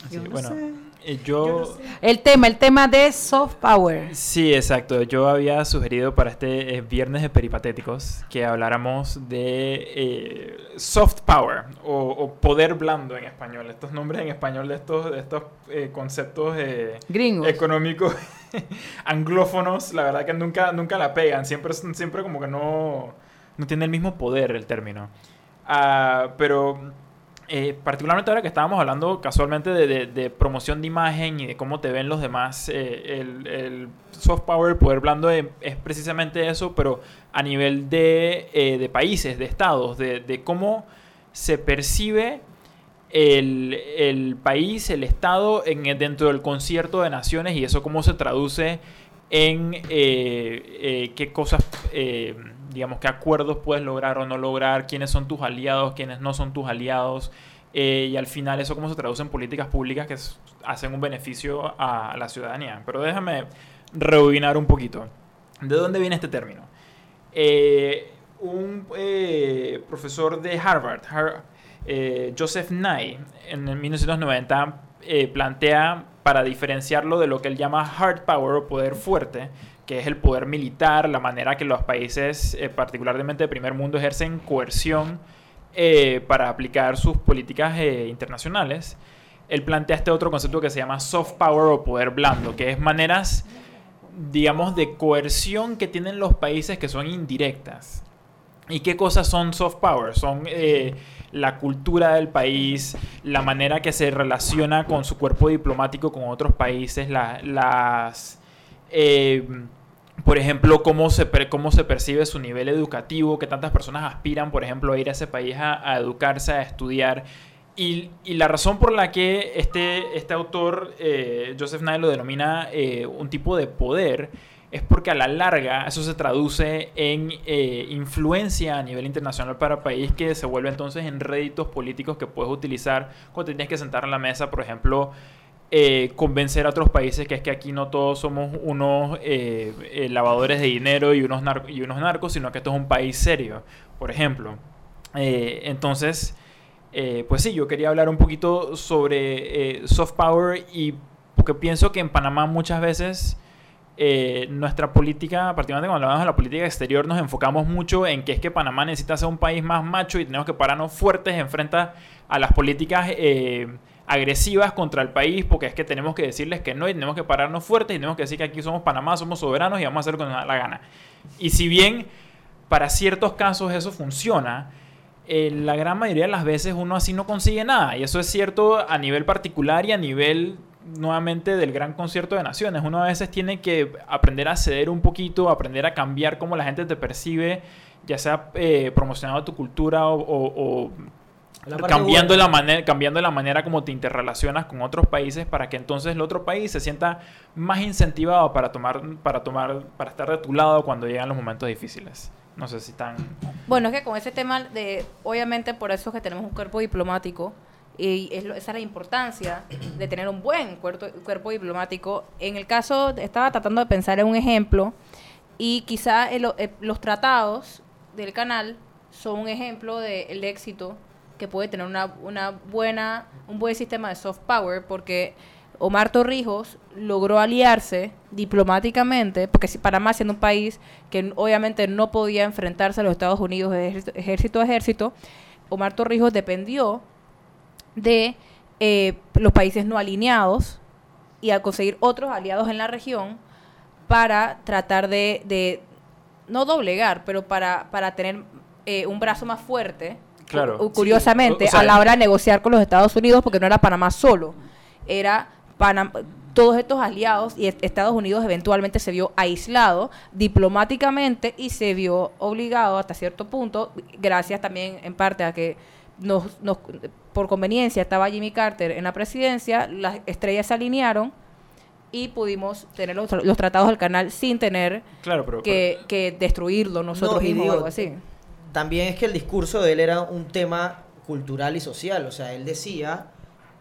así, Yo no bueno, sé. Eh, yo. El tema, el tema de soft power. Sí, exacto. Yo había sugerido para este eh, viernes de peripatéticos que habláramos de eh, soft power o, o poder blando en español. Estos nombres en español de estos, de estos eh, conceptos Gringos. económicos anglófonos, la verdad que nunca, nunca la pegan. Siempre, siempre como que no, no tiene el mismo poder el término. Ah, pero eh, particularmente ahora que estábamos hablando casualmente de, de- de promoción de imagen y de cómo te ven los demás, eh, el, soft power, poder blando es, es precisamente eso, pero a nivel de, eh, de países, de estados, de, de cómo se percibe el, el país, el estado en, dentro del concierto de naciones y eso cómo se traduce en eh, eh, qué cosas, eh, digamos, qué acuerdos puedes lograr o no lograr, quiénes son tus aliados, quiénes no son tus aliados, eh, y al final eso cómo se traduce en políticas públicas que hacen un beneficio a la ciudadanía. Pero déjame rebobinar un poquito. ¿De dónde viene este término? Eh, un eh, profesor de Harvard, Har- Joseph Nye, en el 1990 eh, plantea para diferenciarlo de lo que él llama hard power o poder fuerte, que es el poder militar, la manera que los países, eh, particularmente de primer mundo, ejercen coerción eh, para aplicar sus políticas eh, internacionales. Él plantea este otro concepto que se llama soft power o poder blando, que es maneras, digamos, de coerción que tienen los países que son indirectas. ¿Y qué cosas son soft power? Son eh, la cultura del país, la manera que se relaciona con su cuerpo diplomático con otros países, la- las... por ejemplo, cómo se, cómo se percibe su nivel educativo, que tantas personas aspiran, por ejemplo, a ir a ese país a, educarse, a estudiar. Y, y la razón por la que este, este autor, eh, Joseph Nye, lo denomina eh, un tipo de poder, es porque a la larga eso se traduce en eh, influencia a nivel internacional para el país que se vuelve entonces en réditos políticos que puedes utilizar cuando tienes que sentar en la mesa, por ejemplo, eh, convencer a otros países que es que aquí no todos somos unos eh, eh, lavadores de dinero y unos, y unos narcos, sino que esto es un país serio, por ejemplo. Entonces, pues sí, yo quería hablar un poquito sobre soft power y porque pienso que en Panamá muchas veces nuestra política, particularmente cuando hablamos de la política exterior, nos enfocamos mucho en que es que Panamá necesita ser un país más macho y tenemos que pararnos fuertes en frente a las políticas agresivas contra el país, porque es que tenemos que decirles que no y tenemos que pararnos fuertes y tenemos que decir que aquí somos Panamá, somos soberanos y vamos a hacer lo que nos da la gana. Y si bien para ciertos casos eso funciona, eh, la gran mayoría de las veces uno así no consigue nada. Y eso es cierto a nivel particular y a nivel nuevamente del gran concierto de naciones. Uno a veces tiene que aprender a ceder un poquito, aprender a cambiar cómo la gente te percibe, ya sea eh, promocionando tu cultura o, La cambiando buena. la, manera, cambiando la manera como te interrelacionas con otros países para que entonces el otro país se sienta más incentivado para tomar, para tomar, para estar de tu lado cuando llegan los momentos difíciles. No sé si están... Bueno, es que con ese tema de, obviamente por eso es que tenemos un cuerpo diplomático y es lo- esa es la importancia de tener un buen cuerpo, cuerpo diplomático. En el caso, estaba tratando de pensar en un ejemplo y quizá el- eh, los tratados del canal son un ejemplo del éxito que puede tener una, una buena, un buen sistema de soft power porque Omar Torrijos logró aliarse diplomáticamente, porque si Panamá siendo un país que obviamente no podía enfrentarse a los Estados Unidos ejército- ejército a ejército, Omar Torrijos dependió de eh, los países no alineados y a conseguir otros aliados en la región para tratar de, de no doblegar, pero para, para tener eh, un brazo más fuerte, Claro. cu- curiosamente, Sí, o- o sea, a la hora de negociar con los Estados Unidos, porque no era Panamá solo, era Panam- todos estos aliados y est- Estados Unidos eventualmente se vio aislado diplomáticamente y se vio obligado hasta cierto punto, gracias también en parte a que nos, nos- por conveniencia estaba Jimmy Carter en la presidencia, las estrellas se alinearon y pudimos tener los, los tratados del canal sin tener Claro, pero- que, que destruirlo nosotros No, y mismos o algo así. También es que el discurso de él era un tema cultural y social. O sea, él decía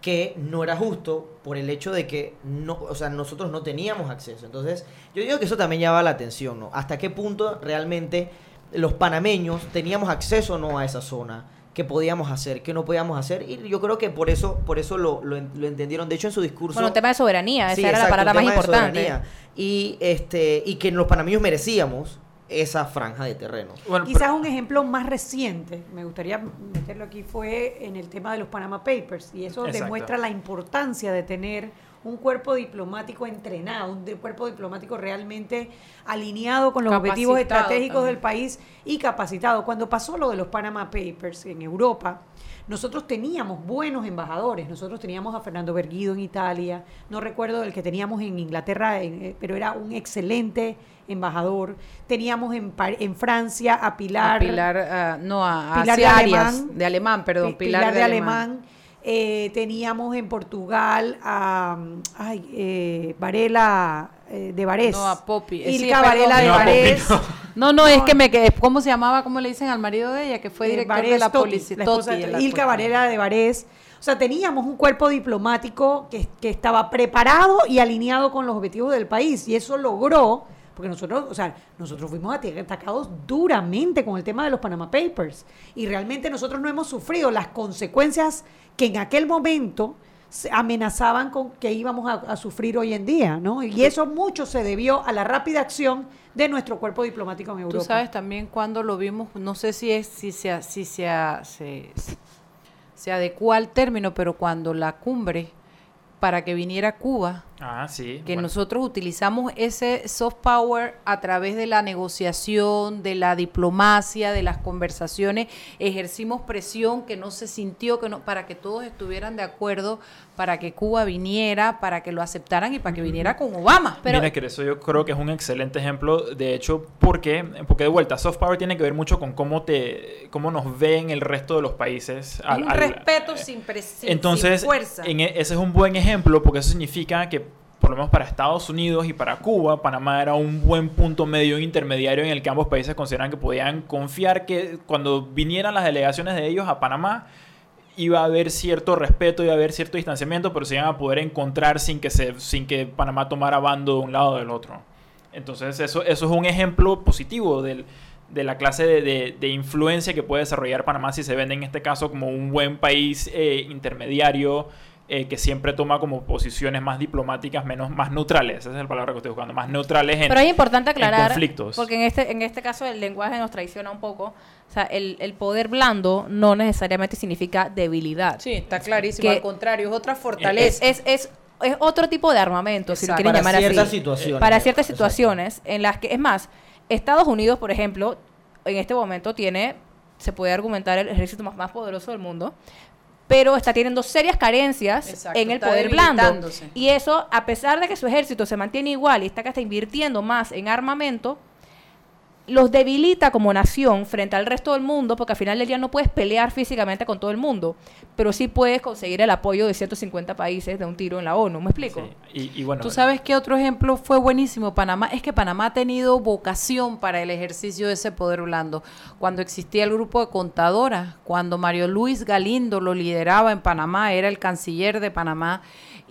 que no era justo por el hecho de que no, o sea, nosotros no teníamos acceso. Entonces, yo digo que eso también llama la atención, ¿no? Hasta qué punto realmente los panameños teníamos acceso o no a esa zona, qué podíamos hacer, qué no podíamos hacer, y yo creo que por eso, por eso lo, lo, en- lo entendieron. De hecho, en su discurso. Bueno, el tema de soberanía, esa Sí, era la palabra más importante. soberanía. Y este, y que los panameños merecíamos esa franja de terreno. Quizás un ejemplo más reciente, me gustaría meterlo aquí, fue en el tema de los Panama Papers. Y eso Exacto. demuestra la importancia de tener un cuerpo diplomático entrenado, un cuerpo diplomático realmente alineado con los objetivos estratégicos también. del país y capacitado. Cuando pasó lo de los Panama Papers en Europa, nosotros teníamos buenos embajadores. Nosotros teníamos a Fernando Berguido en Italia, no recuerdo el que teníamos en Inglaterra, eh, pero era un excelente embajador. Teníamos en, en Francia a Pilar. A Pilar, ah, no, a, Pilar de Arias, alemán. de alemán, perdón, Pi- Pilar, de, alemán. Eh, teníamos en Portugal a ay, eh, Varela eh, de Varés. No, a Popi. Eh, sí, Ilka Varela de no, Varés. No. No, no, es que me quedé, ¿cómo se llamaba? ¿Cómo le dicen al marido de ella? Que fue Eh, director de la policía. Ilka Varela de Varés. O sea, teníamos un cuerpo diplomático que, que estaba preparado y alineado con los objetivos del país. Y eso logró, porque nosotros, o sea, nosotros fuimos atacados duramente con el tema de los Panama Papers. Y realmente nosotros no hemos sufrido las consecuencias que en aquel momento amenazaban con que íbamos a, a sufrir hoy en día, ¿no? Y eso mucho se debió a la rápida acción de nuestro cuerpo diplomático en Europa. Tú sabes también cuando lo vimos, no sé si es si se si se, se, se adecuó al término, pero cuando la cumbre para que viniera Cuba, Ah, sí. que bueno. nosotros utilizamos ese soft power a través de la negociación, de la diplomacia, de las conversaciones, ejercimos presión que no se sintió que no para que todos estuvieran de acuerdo para que Cuba viniera, para que lo aceptaran y para que viniera con Obama. Mira, que eso yo creo que es un excelente ejemplo, de hecho, porque, porque de vuelta, soft power tiene que ver mucho con cómo te, cómo nos ven el resto de los países. Es un respeto sin, pres- sin- Entonces, sin fuerza. en e- ese es un buen ejemplo porque eso significa que, por lo menos para Estados Unidos y para Cuba, Panamá era un buen punto medio intermediario en el que ambos países consideran que podían confiar que cuando vinieran las delegaciones de ellos a Panamá, iba a haber cierto respeto, iba a haber cierto distanciamiento, pero se iban a poder encontrar sin que, sin que Panamá tomara bando de un lado o del otro. Entonces, eso, eso es un ejemplo positivo del, de la clase de, de- de influencia que puede desarrollar Panamá si se vende en este caso como un buen país eh, intermediario eh, que siempre toma como posiciones más diplomáticas, menos más neutrales. Esa es la palabra que estoy buscando, más neutrales en, Pero es importante en aclarar, conflictos. porque en este, en este caso el lenguaje nos traiciona un poco. O sea, el, el poder blando no necesariamente significa debilidad. Sí, está clarísimo. Que Al contrario, es otra fortaleza. Es, es, es, es otro tipo de armamento, si lo Exacto. quieren Para llamar ciertas así. situaciones. Para ciertas Exacto. situaciones en las que, es más, Estados Unidos, por ejemplo, en este momento tiene, se puede argumentar, el ejército más, más poderoso del mundo, pero está teniendo serias carencias Exacto, en el poder blando. Y eso, a pesar de que su ejército se mantiene igual y está que está invirtiendo más en armamento, los debilita como nación frente al resto del mundo, porque al final del día no puedes pelear físicamente con todo el mundo, pero sí puedes conseguir el apoyo de 150 países de un tiro en la ONU. ¿Me explico? Y, y bueno, Tú sabes que otro ejemplo fue buenísimo. Panamá es que Panamá ha tenido vocación para el ejercicio de ese poder blando. Cuando existía el grupo de contadoras, cuando Mario Luis Galindo lo lideraba en Panamá, era el canciller de Panamá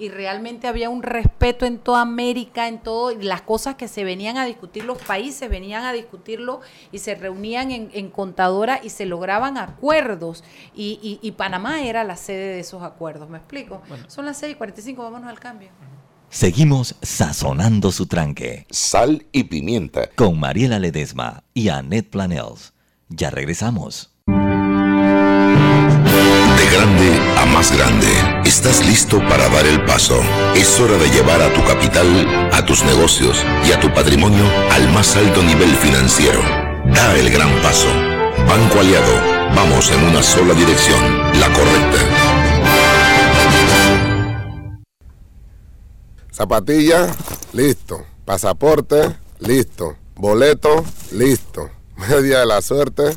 y realmente había un respeto en toda América, en todo y las cosas que se venían a discutir, los países venían a discutir discutirlo y se reunían en, en contadora y se lograban acuerdos y, y- y Panamá era la sede de esos acuerdos, ¿me explico? Son las 6 y 45, vámonos al cambio. Seguimos sazonando su tranque. Sal y pimienta. Con Mariela Ledesma y Annette Planels. Ya regresamos. De grande a más grande, Es hora de llevar a tu capital, a tus negocios y a tu patrimonio al más alto nivel financiero. Da el gran paso. Banco Aliado, vamos en una sola dirección, la correcta. Zapatilla, listo. Pasaporte, listo. Boleto, listo. Media de la suerte,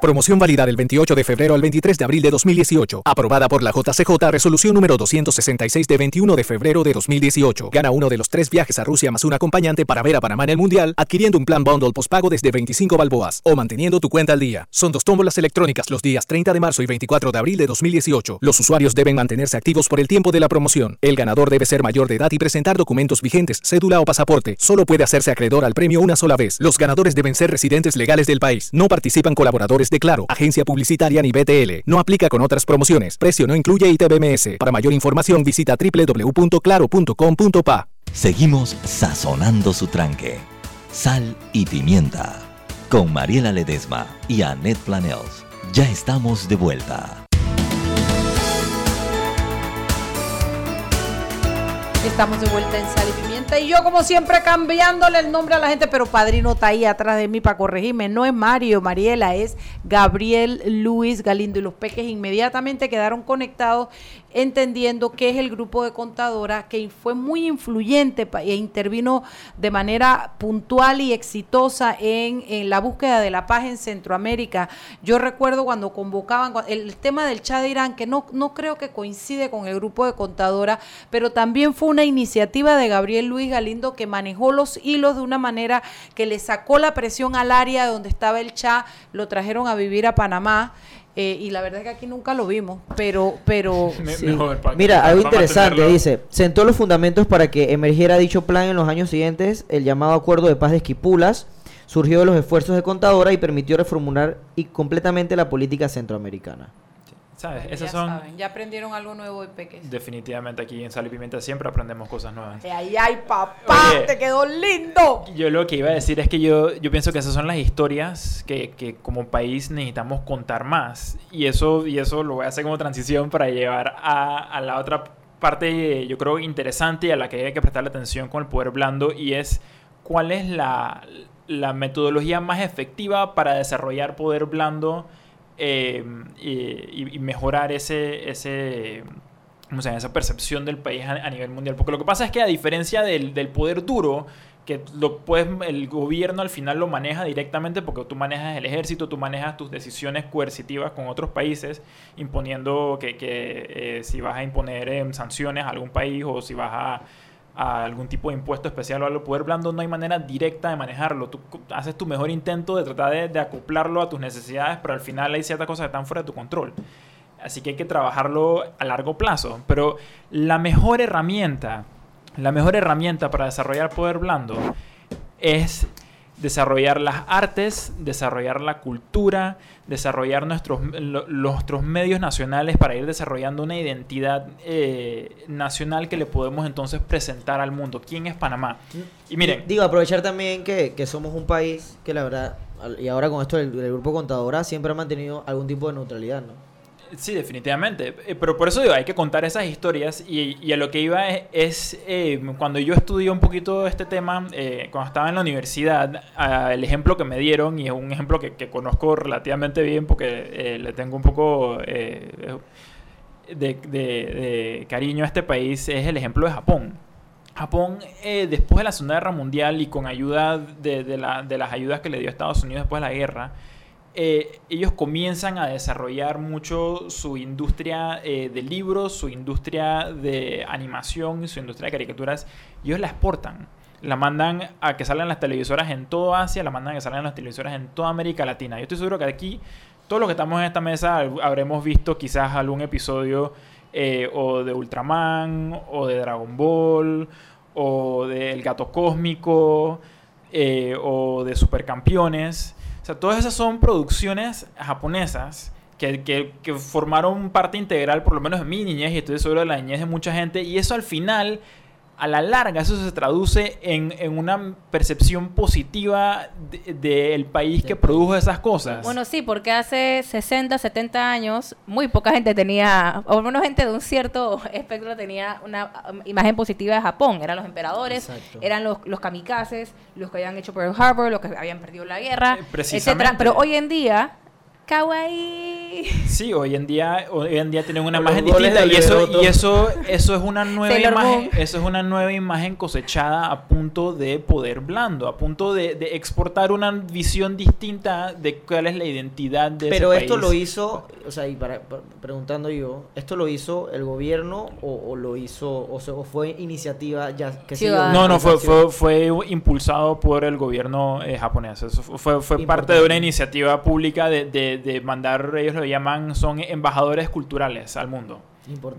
Promoción válida del 28 de febrero al 23 de abril de 2018. Aprobada por la JCJ Resolución número 266 de 21 de febrero de 2018. Gana uno de los tres viajes a Rusia más un acompañante para ver a Panamá en el Mundial, adquiriendo un plan bundle postpago desde 25 balboas o manteniendo tu cuenta al día. Son dos tómbolas electrónicas los días 30 de marzo y 24 de abril de 2018. Los usuarios deben mantenerse activos por el tiempo de la promoción. El ganador debe ser mayor de edad y presentar documentos vigentes, cédula o pasaporte. Solo puede hacerse acreedor al premio una sola vez. Los ganadores deben ser residentes legales del país. No participan colaboradores de Claro, agencia publicitaria ni BTL. No aplica con otras promociones. Precio no incluye ITBMS. Para mayor información visita www.claro.com.pa. Seguimos sazonando su tranque. Sal y pimienta. Con Mariela Ledesma y Annette Planels. Ya estamos de vuelta. Estamos de vuelta en Sal y Pimienta y yo como siempre cambiándole el nombre a la gente, pero Padrino está ahí atrás de mí para corregirme. No es Mario, Mariela, es Gabriel Luis Galindo y los peques inmediatamente quedaron conectados entendiendo que es el grupo de contadora que fue muy influyente e intervino de manera puntual y exitosa en, en la búsqueda de la paz en Centroamérica. Yo recuerdo cuando convocaban el tema del Chad de Irán, que no, no creo que coincide con el grupo de contadora, pero también fue una iniciativa de Gabriel Luis Galindo que manejó los hilos de una manera que le sacó la presión al área donde estaba el Chad, lo trajeron a vivir a Panamá. eh, y la verdad es que aquí nunca lo vimos, pero, pero Sí. mejor, Mira, algo interesante, dice, sentó los fundamentos para que emergiera dicho plan en los años siguientes, el llamado Acuerdo de Paz de Esquipulas, surgió de los esfuerzos de Contadora y permitió reformular y completamente la política centroamericana. ¿Sabes? Bueno, Esas ya son... saben, ya aprendieron algo nuevo hoy, peques. Definitivamente aquí en Sal y Pimienta siempre aprendemos cosas nuevas. Ay, ay, papá, Oye. te quedó lindo. Yo lo que iba a decir es que yo, yo pienso que esas son las historias que, que como país necesitamos contar más. Y eso, y eso lo voy a hacer como transición para llevar a, a la otra parte, yo creo, interesante y a la que hay que prestarle atención con el poder blando y es cuál es la, la metodología más efectiva para desarrollar poder blando eh, y, mejorar ese, ese, ¿cómo se llama? esa percepción del país a, nivel mundial. Porque lo que pasa es que a diferencia del, del poder duro, que lo puedes, el gobierno al final lo maneja directamente porque tú manejas el ejército, tú manejas tus decisiones coercitivas con otros países, imponiendo que, que, eh, si vas a imponer em, sanciones a algún país o si vas a, a algún tipo de impuesto especial o algo, poder blando no hay manera directa de manejarlo. Tú haces tu mejor intento de tratar de, de acoplarlo a tus necesidades, pero al final hay ciertas cosas que están fuera de tu control. Así que hay que trabajarlo a largo plazo. Pero la mejor herramienta, la mejor herramienta para desarrollar poder blando es desarrollar las artes, desarrollar la cultura, desarrollar nuestros, nuestros medios nacionales para ir desarrollando una identidad eh, nacional que le podemos entonces presentar al mundo. ¿Quién es Panamá? Y miren, Digo, aprovechar también que, que somos un país que la verdad, y ahora con esto del, del grupo Contadora, siempre ha mantenido algún tipo de neutralidad, ¿no? Sí, definitivamente. Eh, Pero por eso digo, hay que contar esas historias y, y a lo que iba es, eh, cuando yo estudié un poquito este tema, eh, cuando estaba en la universidad, el ejemplo que me dieron, y es un ejemplo que, que conozco relativamente bien porque eh, le tengo un poco eh, de, de- de cariño a este país, es el ejemplo de Japón. Japón, eh, después de la Segunda Guerra Mundial y con ayuda de, de la- de las ayudas que le dio Estados Unidos después de la guerra, eh, ellos comienzan a desarrollar mucho su industria eh, de libros, su industria de animación, su industria de caricaturas. Ellos la exportan. La mandan a que salgan las televisoras en toda Asia, la mandan a que salgan las televisoras en toda América Latina. Yo estoy seguro que aquí, todos los que estamos en esta mesa, habremos visto quizás algún episodio eh, o de Ultraman, o de Dragon Ball, o del Gato Cósmico, o de Supercampeones. Sea, todas esas son producciones japonesas que, que, que, formaron parte integral, por lo menos de mi niñez, y estoy seguro de la niñez de mucha gente, y eso al final a la larga eso se traduce en, en una percepción positiva del de, país que produjo esas cosas. Bueno, sí, porque hace 60, 70 años muy poca gente tenía, o menos gente de un cierto espectro tenía una um, imagen positiva de Japón. Eran los emperadores, Exacto. eran los, los kamikazes, los que habían hecho Pearl Harbor, los que habían perdido la guerra, eh, etcétera. Pero hoy en día kawaii. Sí, hoy en día, hoy en día tienen una imagen distinta y eso, y eso, eso es una nueva imagen, eso es una nueva imagen cosechada a punto de poder blando, a punto de, de exportar una visión distinta de cuál es la identidad de Pero ese esto país. lo hizo, o sea, y para, para, preguntando yo, ¿esto lo hizo el gobierno o, o lo hizo, o, se, o, fue iniciativa ya que sí, No, no, fue, fue, fue impulsado por el gobierno eh, japonés. Eso fue, fue parte de una iniciativa pública de, de de mandar, ellos lo llaman, son embajadores culturales al mundo.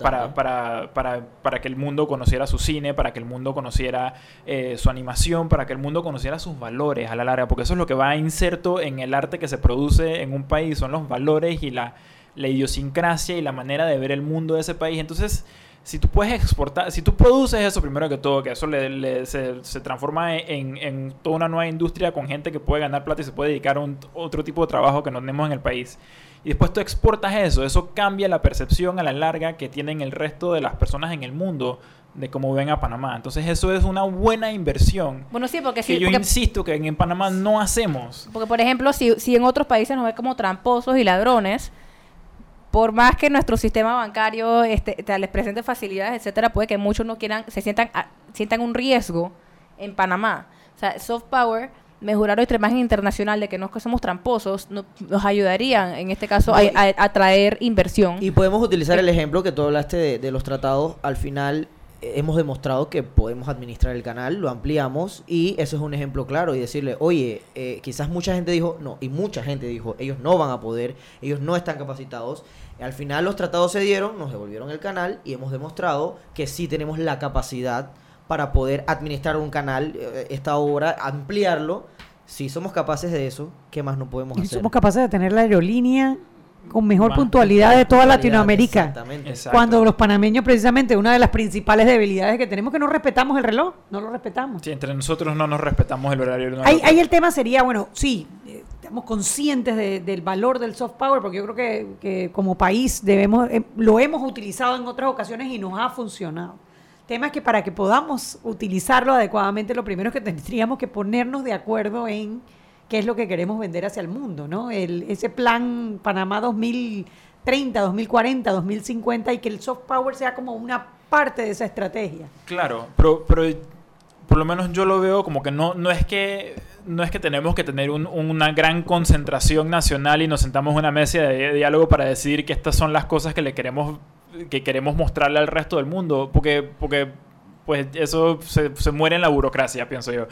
Para, para, para, para, que el mundo conociera su cine, para que el mundo conociera eh, su animación, para que el mundo conociera sus valores a la larga, porque eso es lo que va inserto en el arte que se produce en un país, son los valores y la, la idiosincrasia y la manera de ver el mundo de ese país. Entonces, si tú puedes exportar, si tú produces eso primero que todo, que eso le, le, se, se, transforma en, en, toda una nueva industria con gente que puede ganar plata y se puede dedicar a un, otro tipo de trabajo que no tenemos en el país. Y después tú exportas eso, eso cambia la percepción a la larga que tienen el resto de las personas en el mundo de cómo ven a Panamá. Entonces eso es una buena inversión. Bueno, sí, porque que sí, yo porque, insisto que en, en Panamá no hacemos. Porque, por ejemplo, si, si en otros países nos ven como tramposos y ladrones, por más que nuestro sistema bancario este, les presente facilidades, etcétera, puede que muchos no quieran, se sientan, a, sientan un riesgo en Panamá. O sea, soft power, mejorar nuestra imagen internacional de que no somos tramposos, no, nos ayudarían, en este caso, a, a, a, traer inversión. Y podemos utilizar el ejemplo que tú hablaste de, de los tratados. Al final, hemos demostrado que podemos administrar el canal, lo ampliamos y eso es un ejemplo claro y decirle, oye, eh, quizás mucha gente dijo, no, y mucha gente dijo, ellos no van a poder, ellos no están capacitados. Al final los tratados se dieron, nos devolvieron el canal y hemos demostrado que sí tenemos la capacidad para poder administrar un canal, eh, esta obra, ampliarlo. Si somos capaces de eso, ¿qué más no podemos y hacer? Somos capaces de tener la aerolínea con mejor más puntualidad de toda Latinoamérica. Exactamente. Cuando los panameños, precisamente, una de las principales debilidades que tenemos es que no respetamos el reloj, no lo respetamos. Sí, entre nosotros no nos respetamos el horario. No ahí, ahí, el tema sería, bueno, sí, eh, estamos conscientes de, del valor del soft power, porque yo creo que, que como país debemos, eh, lo hemos utilizado en otras ocasiones y nos ha funcionado. El tema es que para que podamos utilizarlo adecuadamente, lo primero es que tendríamos que ponernos de acuerdo en qué es lo que queremos vender hacia el mundo, ¿no? El, ese plan Panamá 2030, 2040, 2050 y que el soft power sea como una parte de esa estrategia. Claro, pero, pero por lo menos yo lo veo como que no, no es que no es que tenemos que tener un, una gran concentración nacional y nos sentamos en una mesa de diálogo para decidir que estas son las cosas que le queremos que queremos mostrarle al resto del mundo, porque porque pues eso se, se muere en la burocracia, pienso yo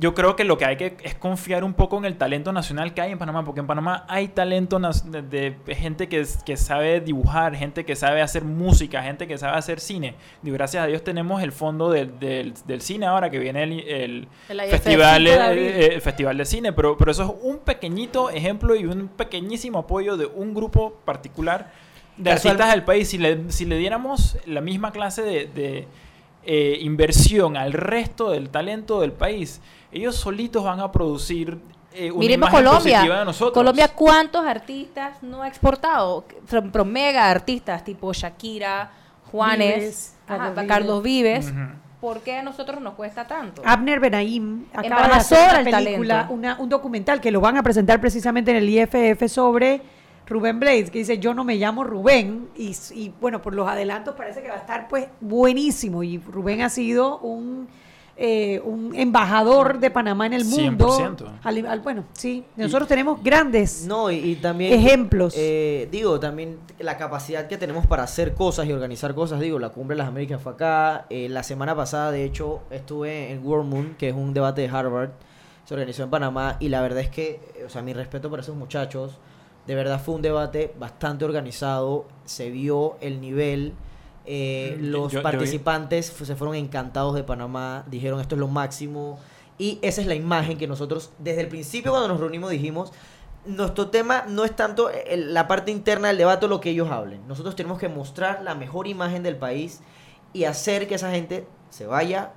yo creo que lo que hay que es confiar un poco en el talento nacional que hay en Panamá, porque en Panamá hay talento de, de gente que, que, sabe dibujar, gente que sabe hacer música, gente que sabe hacer cine. Y gracias a Dios tenemos el fondo del, del, del cine ahora que viene el, el, el festival, el, el, festival de cine, pero, pero eso es un pequeñito ejemplo y un pequeñísimo apoyo de un grupo particular de artistas del país. Si le, si le diéramos la misma clase de, de eh, inversión al resto del talento del país, ellos solitos van a producir eh, una Miremos imagen Colombia. positiva de nosotros. Colombia, ¿cuántos artistas no ha exportado? Pro mega artistas tipo Shakira, Juanes, Vives, ajá, Carlos Carlos Vives. Uh -huh. ¿Por qué a nosotros nos cuesta tanto? Abner Benaim acaba de hacer una película, una, un documental que lo van a presentar precisamente en el IFF sobre Rubén Blades, que dice yo no me llamo Rubén y, y, bueno, por los adelantos parece que va a estar pues buenísimo y Rubén ha sido un eh, un embajador de Panamá en el mundo. 100%. Al- al- bueno, sí, nosotros tenemos grandes No, y, y también... ejemplos. eh, digo, también la capacidad que tenemos para hacer cosas y organizar cosas. Digo, la Cumbre de las Américas fue acá. eh, la semana pasada, de hecho, estuve en World Moon, que es un debate de Harvard. Se organizó en Panamá. Y la verdad es que, o sea, mi respeto por esos muchachos. De verdad fue un debate bastante organizado. Se vio el nivel. eh, Mm, los yo- participantes se fueron encantados de Panamá. Dijeron esto es lo máximo. Y esa es la imagen que nosotros, desde el principio cuando nos reunimos, dijimos, nuestro tema no es tanto el- la parte interna del debate o lo que ellos hablen. Nosotros tenemos que mostrar la mejor imagen del país y hacer que esa gente se vaya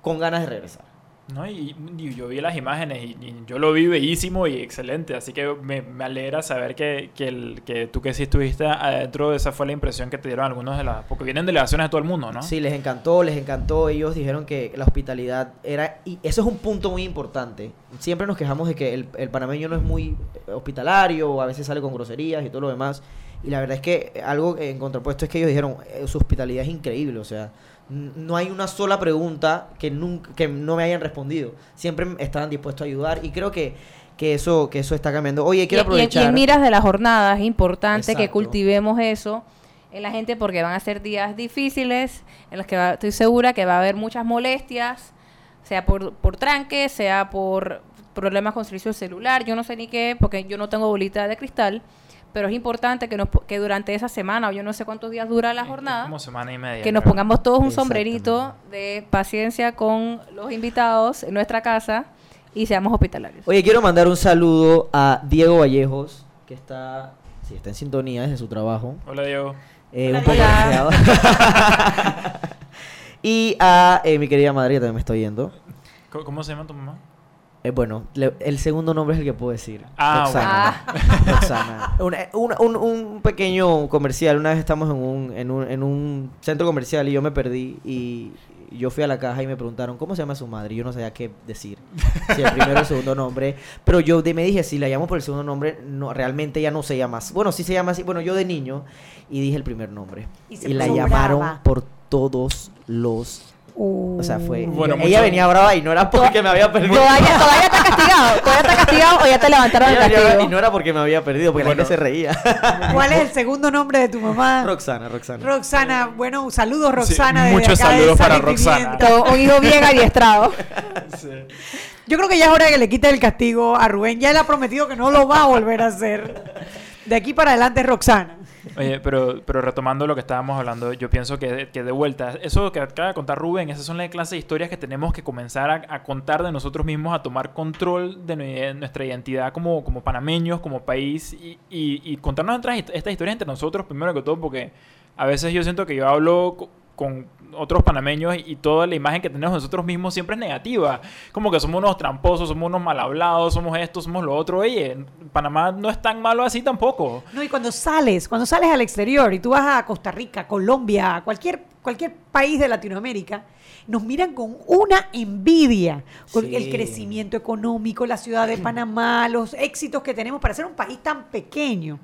con ganas de regresar. ¿No? Y, y yo vi las imágenes y, y yo lo vi bellísimo y excelente, así que me, alegra saber que, que, el- que tú que sí estuviste adentro, esa fue la impresión que te dieron algunos de las... Porque vienen delegaciones de todo el mundo, ¿no? Sí, les encantó, les encantó. Ellos dijeron que la hospitalidad era... Y eso es un punto muy importante. Siempre nos quejamos de que el, el panameño no es muy eh, hospitalario o a veces sale con groserías y todo lo demás. Y la verdad es que algo en contrapuesto es que ellos dijeron, eh, su hospitalidad es increíble. O sea, no hay una sola pregunta que, nunca, que no me hayan respondido. Siempre estaban dispuestos a ayudar y creo que, que, eso, que eso está cambiando. Oye, quiero y, y- y aprovechar... en miras de la jornada es importante que cultivemos eso en la gente porque van a ser días difíciles en los que va- estoy segura que va a haber muchas molestias, sea por, por tranque, sea por problemas con servicio celular, yo no sé ni qué, porque yo no tengo bolita de cristal, pero es importante que, nos, po- que durante esa semana, o yo no sé cuántos días dura la jornada, Como semana y media. que nos pongamos todos un sombrerito de paciencia con los invitados en nuestra casa y seamos hospitalarios. Oye, quiero mandar un saludo a Diego Vallejos, que está, sí, está en sintonía desde su trabajo. Hola, Diego. Eh, Hola, un poco y a eh, mi querida madre, que también me está oyendo. ¿Cómo, cómo se llama tu mamá? Eh, bueno, le- el segundo nombre es el que puedo decir. Ah, Roxana. Roxana. Un, eh, un- pequeño comercial. Una vez estamos en un, en, un, en un centro comercial y yo me perdí y yo fui a la caja y me preguntaron cómo se llama su madre. Y yo no sabía qué decir. Si el primero o el segundo nombre. Pero yo de- me dije, si la llamo por el segundo nombre, no, realmente ya no se llama así. Bueno, sí se llama así. Bueno, yo de niño y dije el primer nombre. Y la llamaron brava. por todos los... O sea, fue... Bueno, ella mucho- venía brava y no era porque me había perdido. Todavía, todavía está castigado, todavía está castigado o ya te levantaron el castigo. y no era porque me había perdido, porque Bueno. la gente se reía. ¿Cuál es el segundo nombre de tu mamá? Roxana, Roxana. Roxana, bueno, saludos Roxana. Sí, desde muchos acá saludos Sal para Roxana. Un hijo bien adiestrado. Yo creo que ya es hora de que le quite el castigo a Rubén. Ya él ha prometido que no lo va a volver a hacer. De aquí para adelante es Roxana. Oye, pero, pero retomando lo que estábamos hablando, yo pienso que, que de vuelta, eso que acaba de contar Rubén, esas son las clases de historias que tenemos que comenzar a, contar de nosotros mismos, a tomar control de nue- nuestra identidad como, como panameños, como país, y, y, y contarnos estas historias entre nosotros, primero que todo, porque a veces yo siento que yo hablo co- con otros panameños y toda la imagen que tenemos nosotros mismos siempre es negativa. Como que somos unos tramposos, somos unos mal hablados, somos esto, somos lo otro. Oye, Panamá no es tan malo así tampoco. No, y cuando sales, cuando sales al exterior y tú vas a Costa Rica, Colombia, cualquier, cualquier país de Latinoamérica, nos miran con una envidia con Sí. el crecimiento económico, la ciudad de Panamá, los éxitos que tenemos para ser un país tan pequeño.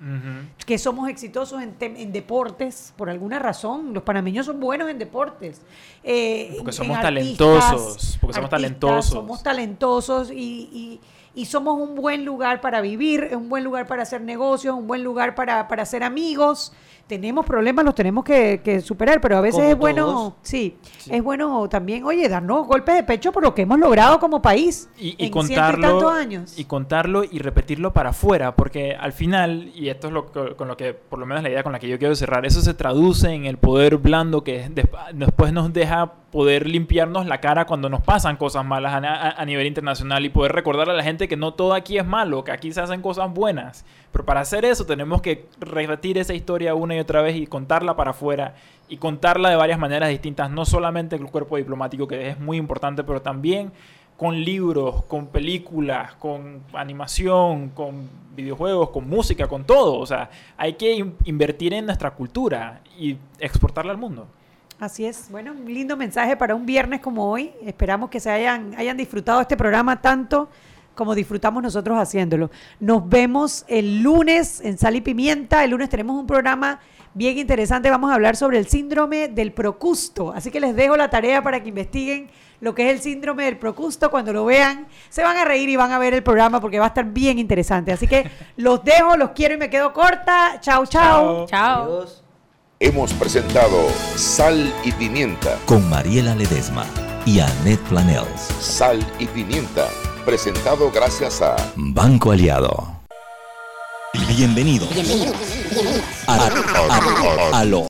Que somos exitosos en, en deportes, por alguna razón. Los panameños son buenos en deportes. Eh, Porque somos en talentosos, porque somos artistas, talentosos. Somos talentosos y, y- y somos un buen lugar para vivir, un buen lugar para hacer negocios, un buen lugar para, para hacer amigos. Tenemos problemas, los tenemos que, que superar, pero a veces Como es bueno, sí, es bueno también, oye, darnos golpes de pecho por lo que hemos logrado como país y, y en contarlo y tantos años. y contarlo y repetirlo para afuera porque al final y esto es lo que- con lo que por lo menos la idea con la que yo quiero cerrar eso se traduce en el poder blando que des- después nos deja poder limpiarnos la cara cuando nos pasan cosas malas a, a- a nivel internacional y poder recordarle a la gente que no todo aquí es malo que aquí se hacen cosas buenas pero para hacer eso tenemos que repetir esa historia una y otra vez y contarla para afuera y contarla de varias maneras distintas, no solamente el cuerpo diplomático, que es muy importante, pero también con libros, con películas, con animación, con videojuegos, con música, con todo. O sea, hay que in- invertir en nuestra cultura y exportarla al mundo. Así es. Bueno, un lindo mensaje para un viernes como hoy. Esperamos que se hayan, hayan disfrutado este programa tanto como disfrutamos nosotros haciéndolo. Nos vemos el lunes en Sal y Pimienta. El lunes tenemos un programa bien interesante. Vamos a hablar sobre el síndrome del procusto. Así que les dejo la tarea para que investiguen lo que es el síndrome del procusto. Cuando lo vean, se van a reír y van a ver el programa porque va a estar bien interesante. Así que los dejo, los quiero y me quedo corta. Chao, chao. Chao. Adiós. Hemos presentado Sal y Pimienta. Con Mariela Ledesma y Annette Planels. Sal y Pimienta. Presentado gracias a Banco Aliado. Bienvenido. A, a- a lo